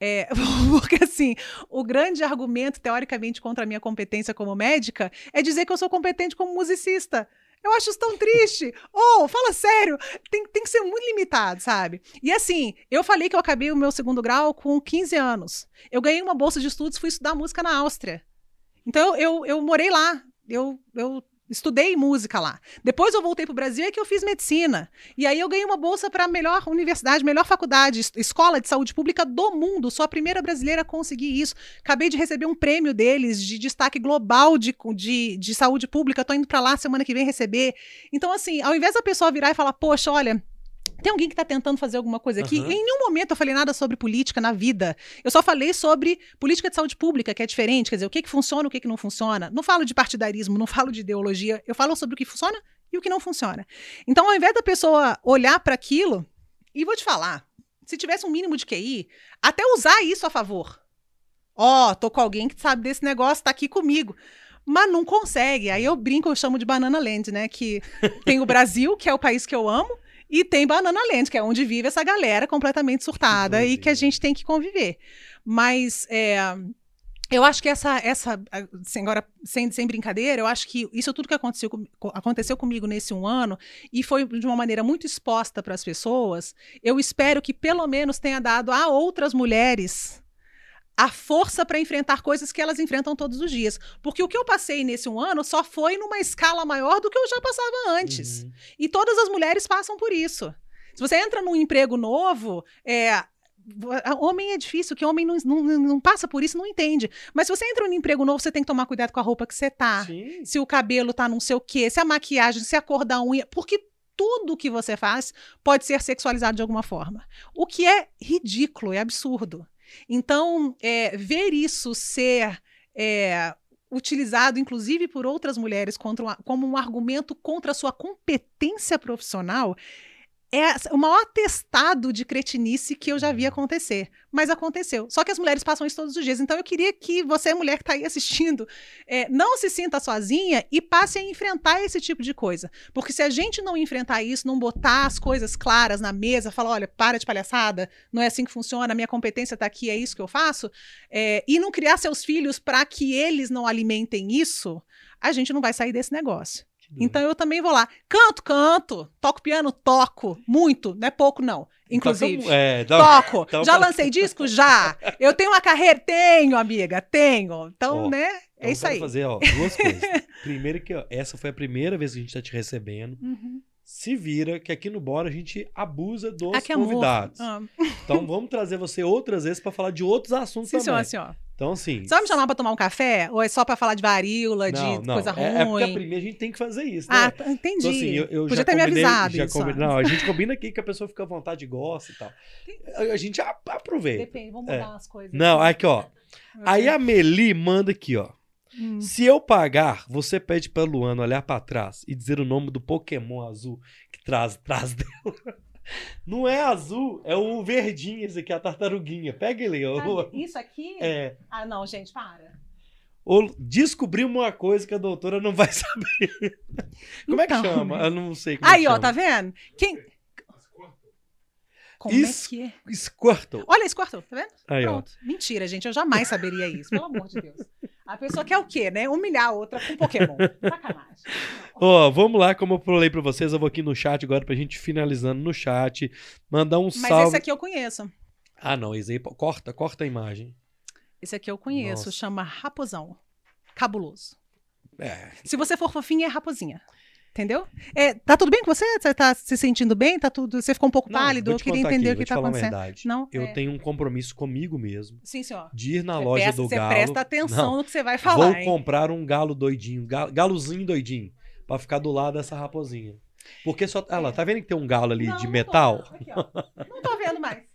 É, porque, assim, o grande argumento, teoricamente, contra a minha competência como médica é dizer que eu sou competente como musicista. Eu acho isso tão triste. Ou, oh, fala sério, tem, tem que ser muito limitado, sabe? E assim, eu falei que eu acabei o meu segundo grau com 15 anos. Eu ganhei uma bolsa de estudos, fui estudar música na Áustria. Então, eu, eu morei lá. Eu, eu Estudei música lá. Depois eu voltei para o Brasil e que eu fiz medicina. E aí eu ganhei uma bolsa para a melhor universidade, melhor faculdade, escola de saúde pública do mundo. Sou a primeira brasileira a conseguir isso. Acabei de receber um prêmio deles de destaque global de, de, de saúde pública. Estou indo para lá semana que vem receber. Então, assim, ao invés da pessoa virar e falar, poxa, olha, tem alguém que está tentando fazer alguma coisa aqui? Uhum. Em nenhum momento eu falei nada sobre política na vida. Eu só falei sobre política de saúde pública, que é diferente, quer dizer, o que, que funciona, o que, que não funciona. Não falo de partidarismo, não falo de ideologia, eu falo sobre o que funciona e o que não funciona. Então, ao invés da pessoa olhar para aquilo, e vou te falar, se tivesse um mínimo de QI, até usar isso a favor. Ó, oh, tô com alguém que sabe desse negócio, tá aqui comigo mas não consegue. Aí eu brinco, eu chamo de Banana Land, né? Que tem o Brasil, que é o país que eu amo, e tem Banana Land, que é onde vive essa galera completamente surtada e que a gente tem que conviver. Mas é, eu acho que essa, essa assim, agora, sem, sem brincadeira, eu acho que isso tudo que aconteceu, aconteceu comigo nesse um ano e foi de uma maneira muito exposta para as pessoas, eu espero que pelo menos tenha dado a outras mulheres a força para enfrentar coisas que elas enfrentam todos os dias. Porque o que eu passei nesse um ano só foi numa escala maior do que eu já passava antes. Uhum. E todas as mulheres passam por isso. Se você entra num emprego novo, é, Homem é difícil, que homem não, não, não, passa por isso, não entende. Mas se você entra num emprego novo, você tem que tomar cuidado com a roupa que você tá. Sim. Se o cabelo tá não sei o quê, se a maquiagem, se a cor da unha. Porque tudo que você faz pode ser sexualizado de alguma forma. O que é ridículo, é absurdo. Então, é, ver isso ser é, utilizado, inclusive por outras mulheres, contra, como um argumento contra a sua competência profissional, é o maior atestado de cretinice que eu já vi acontecer. Mas aconteceu. Só que as mulheres passam isso todos os dias. Então eu queria que você, mulher que está aí assistindo, é, não se sinta sozinha e passe a enfrentar esse tipo de coisa. Porque se a gente não enfrentar isso, não botar as coisas claras na mesa, falar: olha, para de palhaçada, não é assim que funciona, a minha competência está aqui, é isso que eu faço, é, e não criar seus filhos para que eles não alimentem isso, a gente não vai sair desse negócio. Então eu também vou lá. Canto, canto. Toco piano, toco. Muito. Não é pouco, não. Inclusive. Toca, é, dá, toco. Já lancei disco? Já. Eu tenho uma carreira? Tenho, amiga. Tenho. Então, oh. né? É Então, isso aí. fazer ó, duas coisas. Primeiro que ó, essa foi a primeira vez que a gente está te recebendo. Uhum. Se vira que aqui no Bora a gente abusa dos Ah, convidados. Ah. Então vamos trazer você outras vezes para falar de outros assuntos Sim, também. senhor, senhor. Então assim. Você vai me chamar pra tomar um café? Ou é só pra falar de varíola, não, de não. coisa é, é porque a ruim? primeira a gente tem que fazer isso, né? ah, tá, entendi. Então, assim, eu, eu Podia já ter me combinei- avisado já isso. combinei-. Não, a gente combina aqui que a pessoa fica à vontade e gosta e tal. A, a gente aproveita. Depende, vamos É. mudar umas coisas. Não, aqui, ó. Aí a Meli manda aqui, ó. Hum. Se eu pagar, você pede pra Luana olhar pra trás e dizer o nome do Pokémon azul que traz atrás dela. Não é azul, é o verdinho esse aqui, a tartaruguinha. Pega ele. ó. Sabe, Isso aqui? É. Ah, não, gente, para. Ou descobrimos uma coisa que a doutora não vai saber. Como é que Então, chama? Eu não sei como Aí, ó, tá vendo? Quem. Como Isso- é que é? Squirtle. Olha, quarto, tá vendo? Aí, ó. Pronto. Mentira, gente. Eu jamais saberia isso, pelo amor de Deus. A pessoa quer o quê, né? Humilhar a outra com Pokémon. Sacanagem. Ó, vamos lá, como eu falei pra vocês, eu vou aqui no chat agora pra gente finalizando no chat. Mandar um Mas salve. esse aqui eu conheço. Ah, não, esse aí, corta, corta a imagem. Esse aqui eu conheço. Nossa. Chama Raposão. Cabuloso. É, Se você for fofinha, é raposinha. Entendeu? É, tá tudo bem com você? Você tá se sentindo bem? Tá tudo. Você ficou um pouco Não, pálido? Eu queria entender aqui, o que tá acontecendo. verdade. Não? Eu É. tenho um compromisso comigo mesmo Sim, senhor. de ir na Você loja presta, do você galo. presta atenção Não, no que você vai falar. vou hein? comprar um galo doidinho, ga- galozinho doidinho, pra ficar do lado dessa raposinha. Porque só. Olha lá, tá vendo que tem um galo ali Não, de tô, metal? não. Aqui. Não tô vendo mais.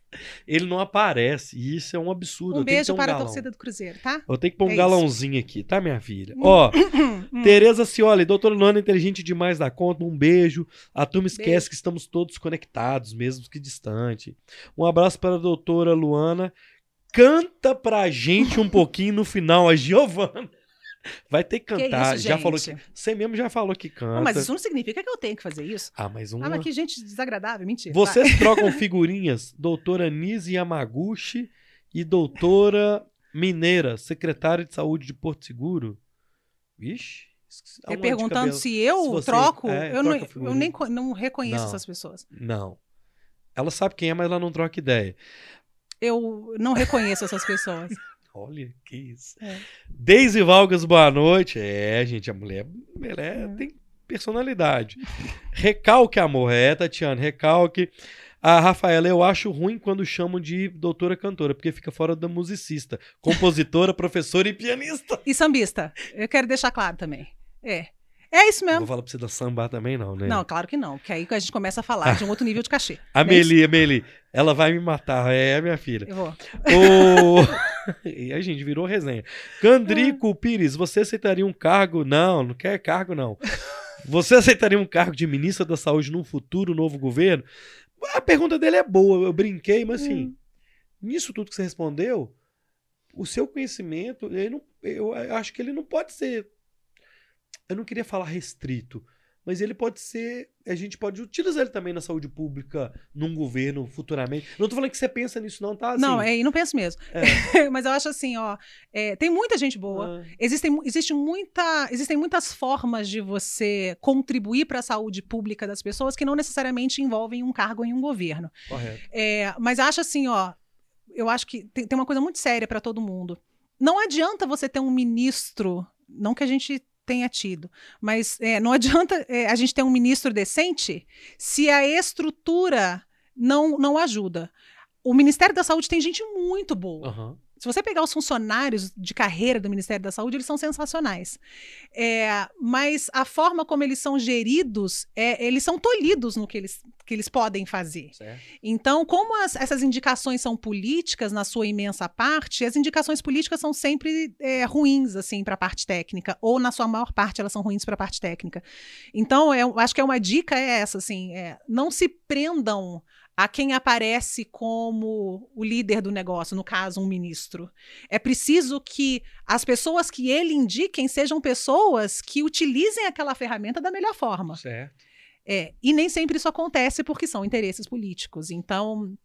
Ele não aparece. E isso é um absurdo. Um beijo um para a galão. torcida do Cruzeiro, tá? Eu tenho que pôr um É isso. galãozinho aqui, tá, minha filha? Ó, Tereza Cioli, doutora Luana, inteligente demais da conta, um beijo. A turma esquece Beijo. que estamos todos conectados, mesmo que distante. Um abraço para a doutora Luana. Canta pra gente um pouquinho no final, a Giovana. Vai ter que Que cantar. isso, já falou que. Você mesmo já falou que canta. Não, mas isso não significa que eu tenho que fazer isso. Ah, mas uma. Ah, mas que gente desagradável. Mentira. Vocês trocam figurinhas, doutora Nise Yamaguchi e doutora Mineira, secretária de saúde de Porto Seguro. Vixe. vai. É perguntando se eu Se você- troco, é, eu, não, eu nem não reconheço Não. essas pessoas. Não. Ela sabe quem é, mas ela não troca ideia. Eu não reconheço essas pessoas. Olha, que isso. É. Deise Valgas, boa noite. É, gente, a mulher, ela é- É. tem personalidade. Recalque, amor. É, Tatiana, recalque. A Rafaela, eu acho ruim quando chamam de doutora cantora, porque fica fora da musicista. Compositora, professora e pianista. E sambista. Eu quero deixar claro também. É. É isso Não mesmo. vou falar pra você da samba também, não, né? Não, claro que não. Porque aí a gente começa a falar de um outro nível de cachê. A Não é isso? Meli, a Meli, ela vai me matar. É, minha filha. Eu vou. O... e a gente virou resenha. Candrico Pires, você aceitaria um cargo? Não, não quer cargo, não. Você aceitaria um cargo de ministra da Saúde num futuro novo governo? A pergunta dele é boa, eu brinquei, mas assim, Hum. nisso tudo que você respondeu, o seu conhecimento, ele não, eu acho que ele não pode ser. Eu não queria falar restrito, mas ele pode ser. A gente pode utilizar ele também na saúde pública, num governo futuramente. Não tô falando que você pensa nisso, não, tá? Assim, Não, é, não penso mesmo. É. Mas eu acho assim, ó. é, tem muita gente boa. Ah, Existem, existe muita, existem muitas formas de você contribuir para a saúde pública das pessoas que não necessariamente envolvem um cargo em um governo. correto. É, mas acho assim, ó, eu acho que tem, tem uma coisa muito séria para todo mundo. Não adianta você ter um ministro, não que a gente tenha tido, mas é, não adianta é, a gente ter um ministro decente se a estrutura não, não ajuda. O Ministério da Saúde tem gente muito boa. Aham. Se você pegar os funcionários de carreira do Ministério da Saúde, eles são sensacionais. É, mas a forma como eles são geridos, é, eles são tolhidos no que eles, que eles podem fazer. Certo. Então, como as- essas indicações são políticas na sua imensa parte, as indicações políticas são sempre é, ruins assim para a parte técnica, ou na sua maior parte elas são ruins para a parte técnica. Então, eu acho que é uma dica é essa, assim, é, não se prendam a quem aparece como o líder do negócio, no caso, um ministro. É preciso que as pessoas que ele indiquem sejam pessoas que utilizem aquela ferramenta da melhor forma. Certo. É, e nem sempre isso acontece porque são interesses políticos. Então,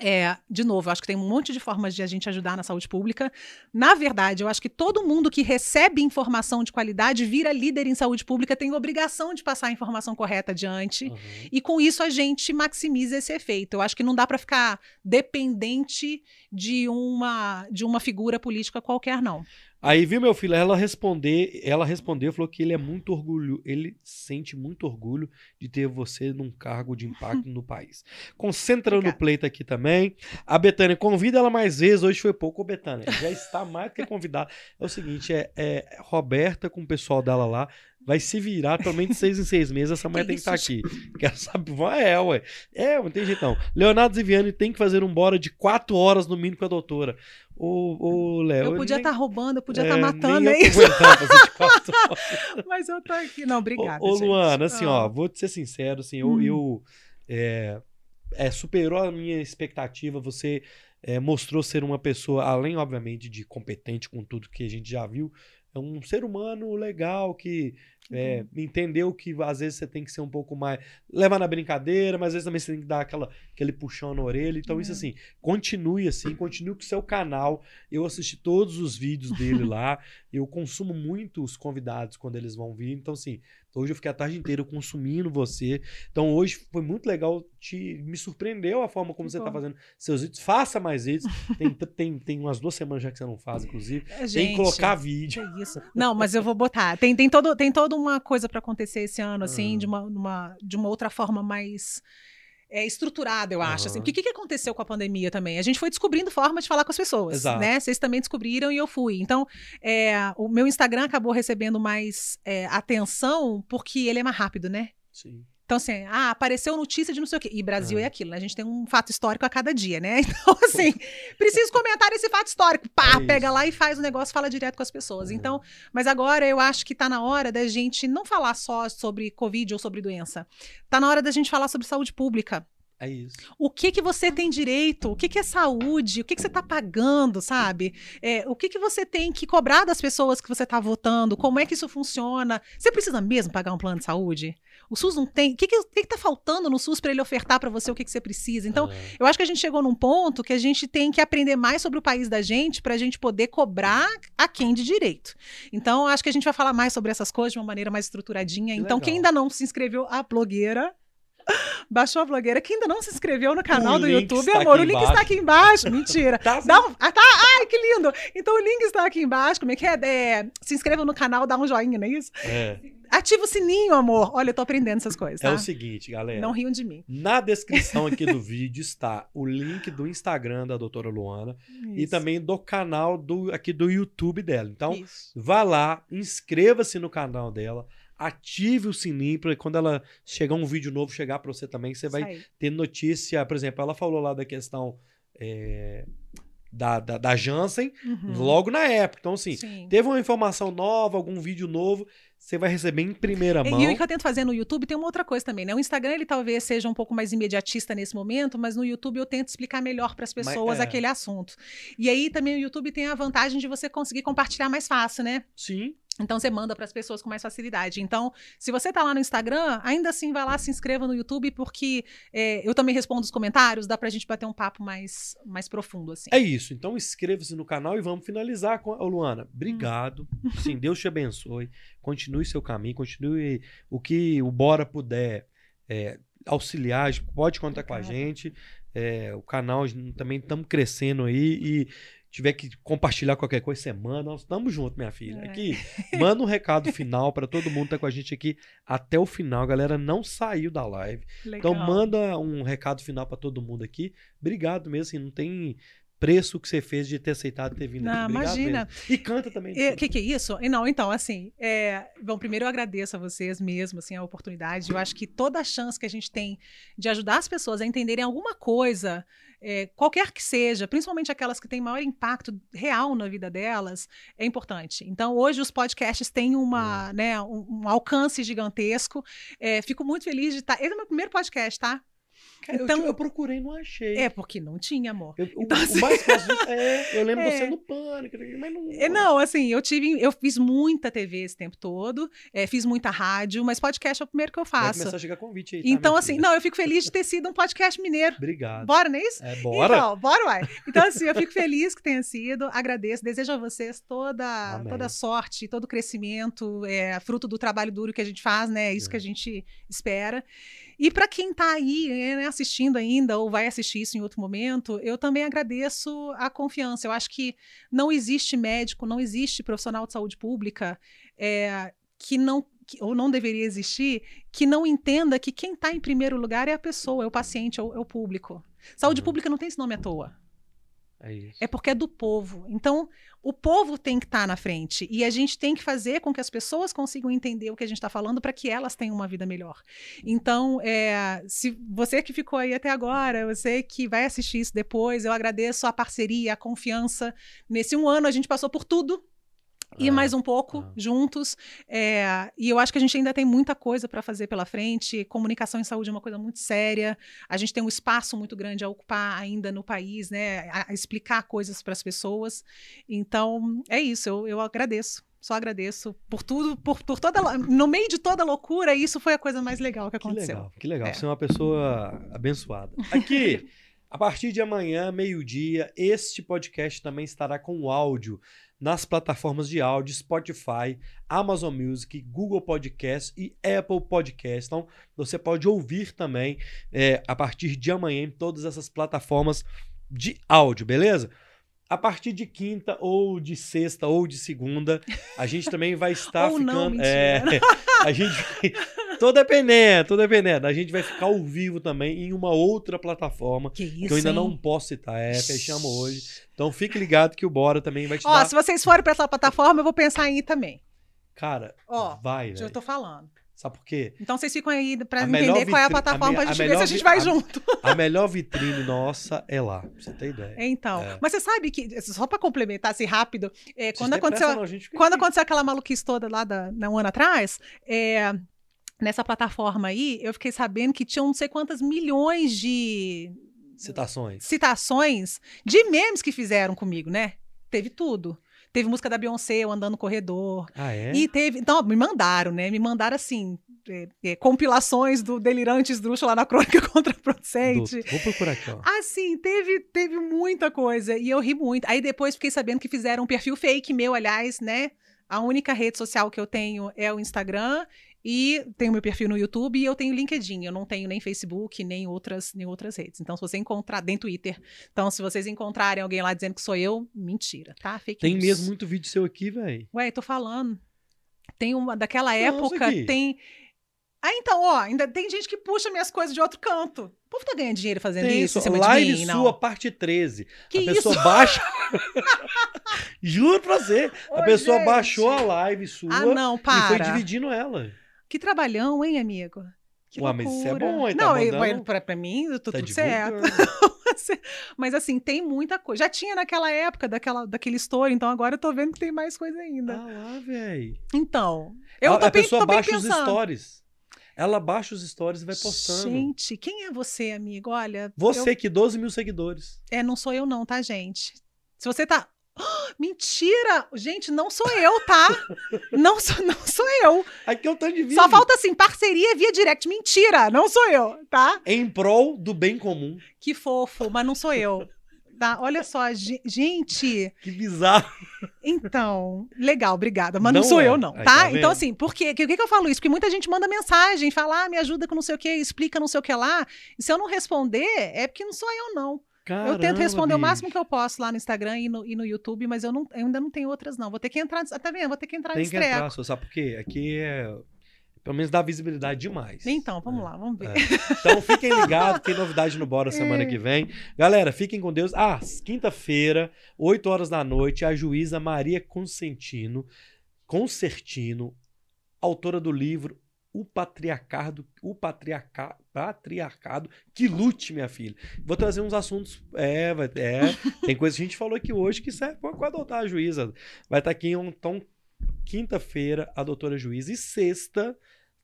é, de novo, eu acho que tem um monte de formas de a gente ajudar na saúde pública. Na verdade, eu acho que todo mundo que recebe informação de qualidade vira líder em saúde pública tem obrigação de passar a informação correta adiante. Aham. E com isso a gente maximiza esse efeito. Eu acho que não dá para ficar dependente de uma de uma figura política qualquer, não. Aí, viu, meu filho, ela responder, ela respondeu, falou que ele é muito orgulho, ele sente muito orgulho de ter você num cargo de impacto no país. Concentra no Obrigada. pleito aqui também. A Betânia, convida ela mais vezes, hoje foi pouco, Betânia, já está mais que convidada. É o seguinte, é, é Roberta com o pessoal dela lá, vai se virar pelo menos seis em seis meses, essa mulher tem que estar isso, aqui. Quero saber, é, ué. É, não tem jeito não. Leonardo Ziviani tem que fazer um bora de quatro horas no mínimo com a doutora. Ô, ô Léo. Eu podia nem- estar roubando, eu podia é, estar matando, é eu isso. de quatro horas. Mas eu tô aqui. Não, obrigada. Ô, ô. Luana, assim, ó, Ah. vou te ser sincero, assim, eu, Hum. eu é, é, superou a minha expectativa. Você é, mostrou ser uma pessoa, além, obviamente, de competente com tudo que a gente já viu, é um ser humano legal que é, entendeu que às vezes você tem que ser um pouco mais. levar na brincadeira, mas às vezes também você tem que dar aquela, aquele puxão na orelha. Então, isso É. assim, continue assim, continue com o seu canal. Eu assisti todos os vídeos dele lá. Eu consumo muito os convidados quando eles vão vir. Então, assim, hoje eu fiquei a tarde inteira consumindo você. Então, hoje foi muito legal. Te, me surpreendeu a forma como Que você está fazendo seus vídeos. Faça mais vídeos. Tem, tem, tem umas duas semanas já que você não faz, inclusive. É, tem gente, que colocar vídeo. que isso. Não, mas eu vou botar. Tem, tem, todo, tem toda uma coisa pra acontecer esse ano, assim, Ah. de, uma, uma, de uma outra forma mais é, estruturada, eu acho. Assim. Aham. Porque o que, que aconteceu com a pandemia também? A gente foi descobrindo forma de falar com as pessoas, Exato. né? Vocês também descobriram e eu fui. Então, é, o meu Instagram acabou recebendo mais é, atenção porque ele é mais rápido, né? Sim. Então, assim, ah, apareceu notícia de não sei o quê. E Brasil É. é aquilo, né? A gente tem um fato histórico a cada dia, né? Então, assim, preciso comentar esse fato histórico. Pá, É pega lá e faz o negócio, fala direto com as pessoas. É. Então, mas agora eu acho que tá na hora da gente não falar só sobre Covid ou sobre doença. Tá na hora da gente falar sobre saúde pública. É isso. O que que você tem direito? O que que é saúde? O que que você está pagando, sabe? É, o que que você tem que cobrar das pessoas que você está votando? Como é que isso funciona? Você precisa mesmo pagar um plano de saúde? O SUS não tem. O que que, que que tá faltando no SUS para ele ofertar para você o que que você precisa? Então, É. eu acho que a gente chegou num ponto que a gente tem que aprender mais sobre o país da gente para a gente poder cobrar a quem de direito. Então, acho que a gente vai falar mais sobre essas coisas de uma maneira mais estruturadinha. Que então, legal. quem ainda não se inscreveu, a blogueira. Baixou a blogueira. Quem ainda não se inscreveu no canal O do YouTube, amor, o link embaixo. está aqui embaixo. Mentira. Tá, Dá um- ah, tá. Ai, que lindo. Então o link está aqui embaixo. Como é que é? É, Se inscreva no canal, dá um joinha, não é isso? é. Ativa o sininho, amor. Olha, eu tô aprendendo essas coisas, É tá? o seguinte, galera. Não riam de mim. Na descrição aqui do vídeo está o link do Instagram da doutora Luana e Isso. também do canal do, aqui do YouTube dela. Então, Isso. vá lá, inscreva-se no canal dela, ative o sininho para quando ela chegar um vídeo novo chegar para você também, você vai ter notícia. Por exemplo, ela falou lá da questão é, da, da, da Janssen Uhum. logo na época. Então, assim, Sim. teve uma informação nova, algum vídeo novo, você vai receber em primeira mão. E o que eu tento fazer no YouTube tem uma outra coisa também, né? O Instagram ele talvez seja um pouco mais imediatista nesse momento, mas no YouTube eu tento explicar melhor para as Mas, pessoas é. aquele assunto. E aí também o YouTube tem a vantagem de você conseguir compartilhar mais fácil, né? Sim, Então você manda para as pessoas com mais facilidade. Então, se você tá lá no Instagram, ainda assim vai lá, se inscreva no YouTube, porque é, eu também respondo os comentários, dá pra gente bater um papo mais, mais profundo, assim. É isso. Então inscreva-se no canal e vamos finalizar com. Ô, Luana, obrigado. Sim, Deus te abençoe. Continue seu caminho, continue o que o Bora puder é, auxiliar, pode contar com a Obrigada. gente. É, o canal também estamos crescendo aí e tiver que compartilhar qualquer coisa, você manda. Nós estamos juntos, minha filha. É. Aqui, manda um recado final para todo mundo que tá com a gente aqui até o final. A galera não saiu da live. Legal. Então manda um recado final pra todo mundo aqui. Obrigado mesmo, assim, não tem preço que você fez de ter aceitado ter vindo Não, aqui. Obrigado imagina. mesmo. E canta também. O que, que é isso? E Não, então, assim, é, bom, primeiro eu agradeço a vocês mesmo, assim, a oportunidade. Eu acho que toda a chance que a gente tem de ajudar as pessoas a entenderem alguma coisa, é, qualquer que seja, principalmente aquelas que têm maior impacto real na vida delas, é importante. Então, hoje os podcasts têm uma, né, um, um alcance gigantesco. É, fico muito feliz de estar. Esse é o meu primeiro podcast, tá? Cara, eu, então- te- eu procurei, não achei. É, porque não tinha, amor. Eu- o, Então, o assim- mais fácil disso é, eu lembro É. você no pânico, mas não. É, não, assim, eu tive, eu fiz muita TV esse tempo todo, é, fiz muita rádio, mas podcast é o primeiro que eu Vai faço. começar a chegar convite aí. tá, Então, assim, filha? não, eu fico feliz de ter sido um podcast mineiro. Obrigado. Bora, não é isso? É, bora. Então, bora, uai. Então, assim, eu fico feliz que tenha sido, agradeço, desejo a vocês toda, Amém. toda sorte, todo crescimento, é, fruto do trabalho duro que a gente faz, né? É isso É. que a gente espera. E para quem tá aí, né, né, assistindo ainda ou vai assistir isso em outro momento, eu também agradeço a confiança. Eu acho que não existe médico, não existe profissional de saúde pública é, que não ou não deveria existir, que não entenda que quem está em primeiro lugar é a pessoa, é o paciente, é o, é o público. Saúde uhum. pública não tem esse nome à toa. É, é, porque é do povo. Então, o povo tem que estar tá na frente. E a gente tem que fazer com que as pessoas consigam entender o que a gente está falando para que elas tenham uma vida melhor. Então, é, se você que ficou aí até agora, você que vai assistir isso depois, eu agradeço a parceria, a confiança. Nesse um ano, a gente passou por tudo e ah, mais um pouco ah. juntos. É, e eu acho que a gente ainda tem muita coisa para fazer pela frente. Comunicação em saúde é uma coisa muito séria. A gente tem um espaço muito grande a ocupar ainda no país, né? A, a explicar coisas para as pessoas. Então, é isso. Eu, eu agradeço. Só agradeço por tudo, por, por toda. No meio de toda loucura, isso foi a coisa mais legal que aconteceu. Que legal, que legal. É. Você é uma pessoa abençoada. Aqui. A partir de amanhã, meio-dia, este podcast também estará com áudio nas plataformas de áudio Spotify, Amazon Music, Google Podcast e Apple Podcast. Então, você pode ouvir também é, a partir de amanhã em todas essas plataformas de áudio, beleza? A partir de quinta ou de sexta ou de segunda, a gente também vai estar ficando. Não, é, a gente Tô dependendo, tô dependendo. A gente vai ficar ao vivo também em uma outra plataforma. Que, isso, que eu ainda hein? não posso citar. É, fechamos hoje. Então fique ligado que o Bora também vai te Ó, dar... se vocês forem pra essa plataforma, eu vou pensar em ir também. Cara, Ó, vai, Eu tô falando. Sabe por quê? Então vocês ficam aí pra A entender melhor qual é a plataforma a pra a gente ver se a gente melhor vai a- junto. A melhor vitrine nossa é lá, pra você ter ideia. Então, É. mas você sabe que, só pra complementar assim rápido, é, quando aconteceu, pressa não, a quando aconteceu aquela maluquice toda lá da, na um ano atrás, é, nessa plataforma aí, eu fiquei sabendo que tinham não sei quantas milhões de Citações. citações de memes que fizeram comigo, né? Teve tudo. Teve música da Beyoncé, eu andando no corredor. Ah, é? E teve. Então, me mandaram, né? Me mandaram assim. é, é, compilações do Delirante Esdrúxula lá na crônica contraproducente. Vou procurar aqui, ó. Assim, teve, teve muita coisa. E eu ri muito. Aí depois fiquei sabendo que fizeram um perfil fake meu, aliás, né? A única rede social que eu tenho é o Instagram. E tenho meu perfil no YouTube e eu tenho LinkedIn. Eu não tenho nem Facebook, nem outras, nem outras redes. Então, se você encontrar, nem Twitter. Então, se vocês encontrarem alguém lá dizendo que sou eu, mentira, tá? Fake Tem news. mesmo muito vídeo seu aqui, velho. Ué, tô falando. Tem uma daquela isso época, aqui. tem. Ah, então, ó, ainda tem gente que puxa minhas coisas de outro canto. O povo tá ganhando dinheiro fazendo Tem isso, isso, live mim, sua, não. parte 13. Que a isso? pessoa baixa. Juro pra você. a Ô, pessoa gente. baixou a live sua Ah, não, e foi para. dividindo ela. Que trabalhão, hein, amigo? Que Ué, mas isso é bom, hein? Tá Não, mandando- pra, pra mim, tô Tá tudo certo. Mas assim, tem muita coisa. Já tinha naquela época daquela, daquele story, então agora eu tô vendo que tem mais coisa ainda. Ah lá, velho. Então, eu a, tô a bem, pessoa tô baixa os stories. Ela baixa os stories e vai postando. Gente, quem é você, amigo? Olha, Você eu- que 12 mil seguidores. É, não sou eu não, tá, gente? Se você tá... Mentira! Gente, não sou eu, tá? não, sou, não sou eu. Aqui é o tanto de vídeo. Só falta assim, parceria via direct. Mentira, não sou eu, tá? Em prol do bem comum. Que fofo, mas não sou eu. Tá? Olha só, ge- gente. Que bizarro. Então, legal, obrigada. Mas não, Não sou é. eu, não, tá? tá então, assim, por quê? Que- O que, que eu falo isso? Porque muita gente manda mensagem, fala, ah, me ajuda com não sei o quê, explica não sei o que lá. E se eu não responder, é porque não sou eu, não. Caramba, eu tento responder o bicho. máximo que eu posso lá no Instagram e no, e no YouTube, mas eu, não, eu ainda não tenho outras, não. Vou ter que entrar. Tá vendo? Vou ter que entrar Tem que treco. entrar, só sabe por quê? Aqui é. Pelo menos dá visibilidade demais. Então, vamos É. lá, vamos ver. É. Então fiquem ligados, tem novidade no Bora semana É. que vem. Galera, fiquem com Deus. Ah, quinta-feira, 8 horas da noite, a juíza Maria Consentino, Concertino, autora do livro O Patriarcado, o Patriarca, Patriarcado que lute, minha filha. Vou trazer uns assuntos. É, vai, é tem coisa que a gente falou aqui hoje que serve para adotar a juíza. Vai estar aqui, então, quinta-feira, a doutora juíza. E sexta,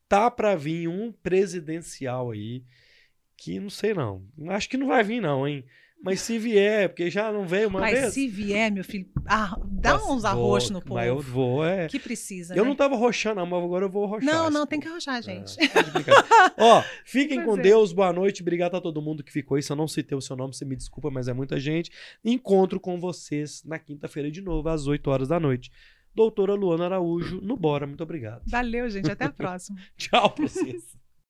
tá para vir um presidencial aí que não sei não. Acho que não vai vir não, hein? Mas se vier, porque já não veio uma Mas vez. se vier, meu filho, ah, dá Nossa, uns arroxos no povo. Mas eu vou, é. Que precisa, Eu né? não tava roxando, mas agora eu vou roxar. Não, não, esse tem que povo. arrochar, gente. Brincadeira. Ó, fiquem Pois com é. Deus, boa noite, obrigado a todo mundo que ficou aí. Se eu não citei o seu nome, você me desculpa, mas é muita gente. Encontro com vocês na quinta-feira de novo, às 8 horas da noite. Doutora Luana Araújo, no Bora, muito obrigado. Valeu, gente. Até a próxima. Tchau pra vocês.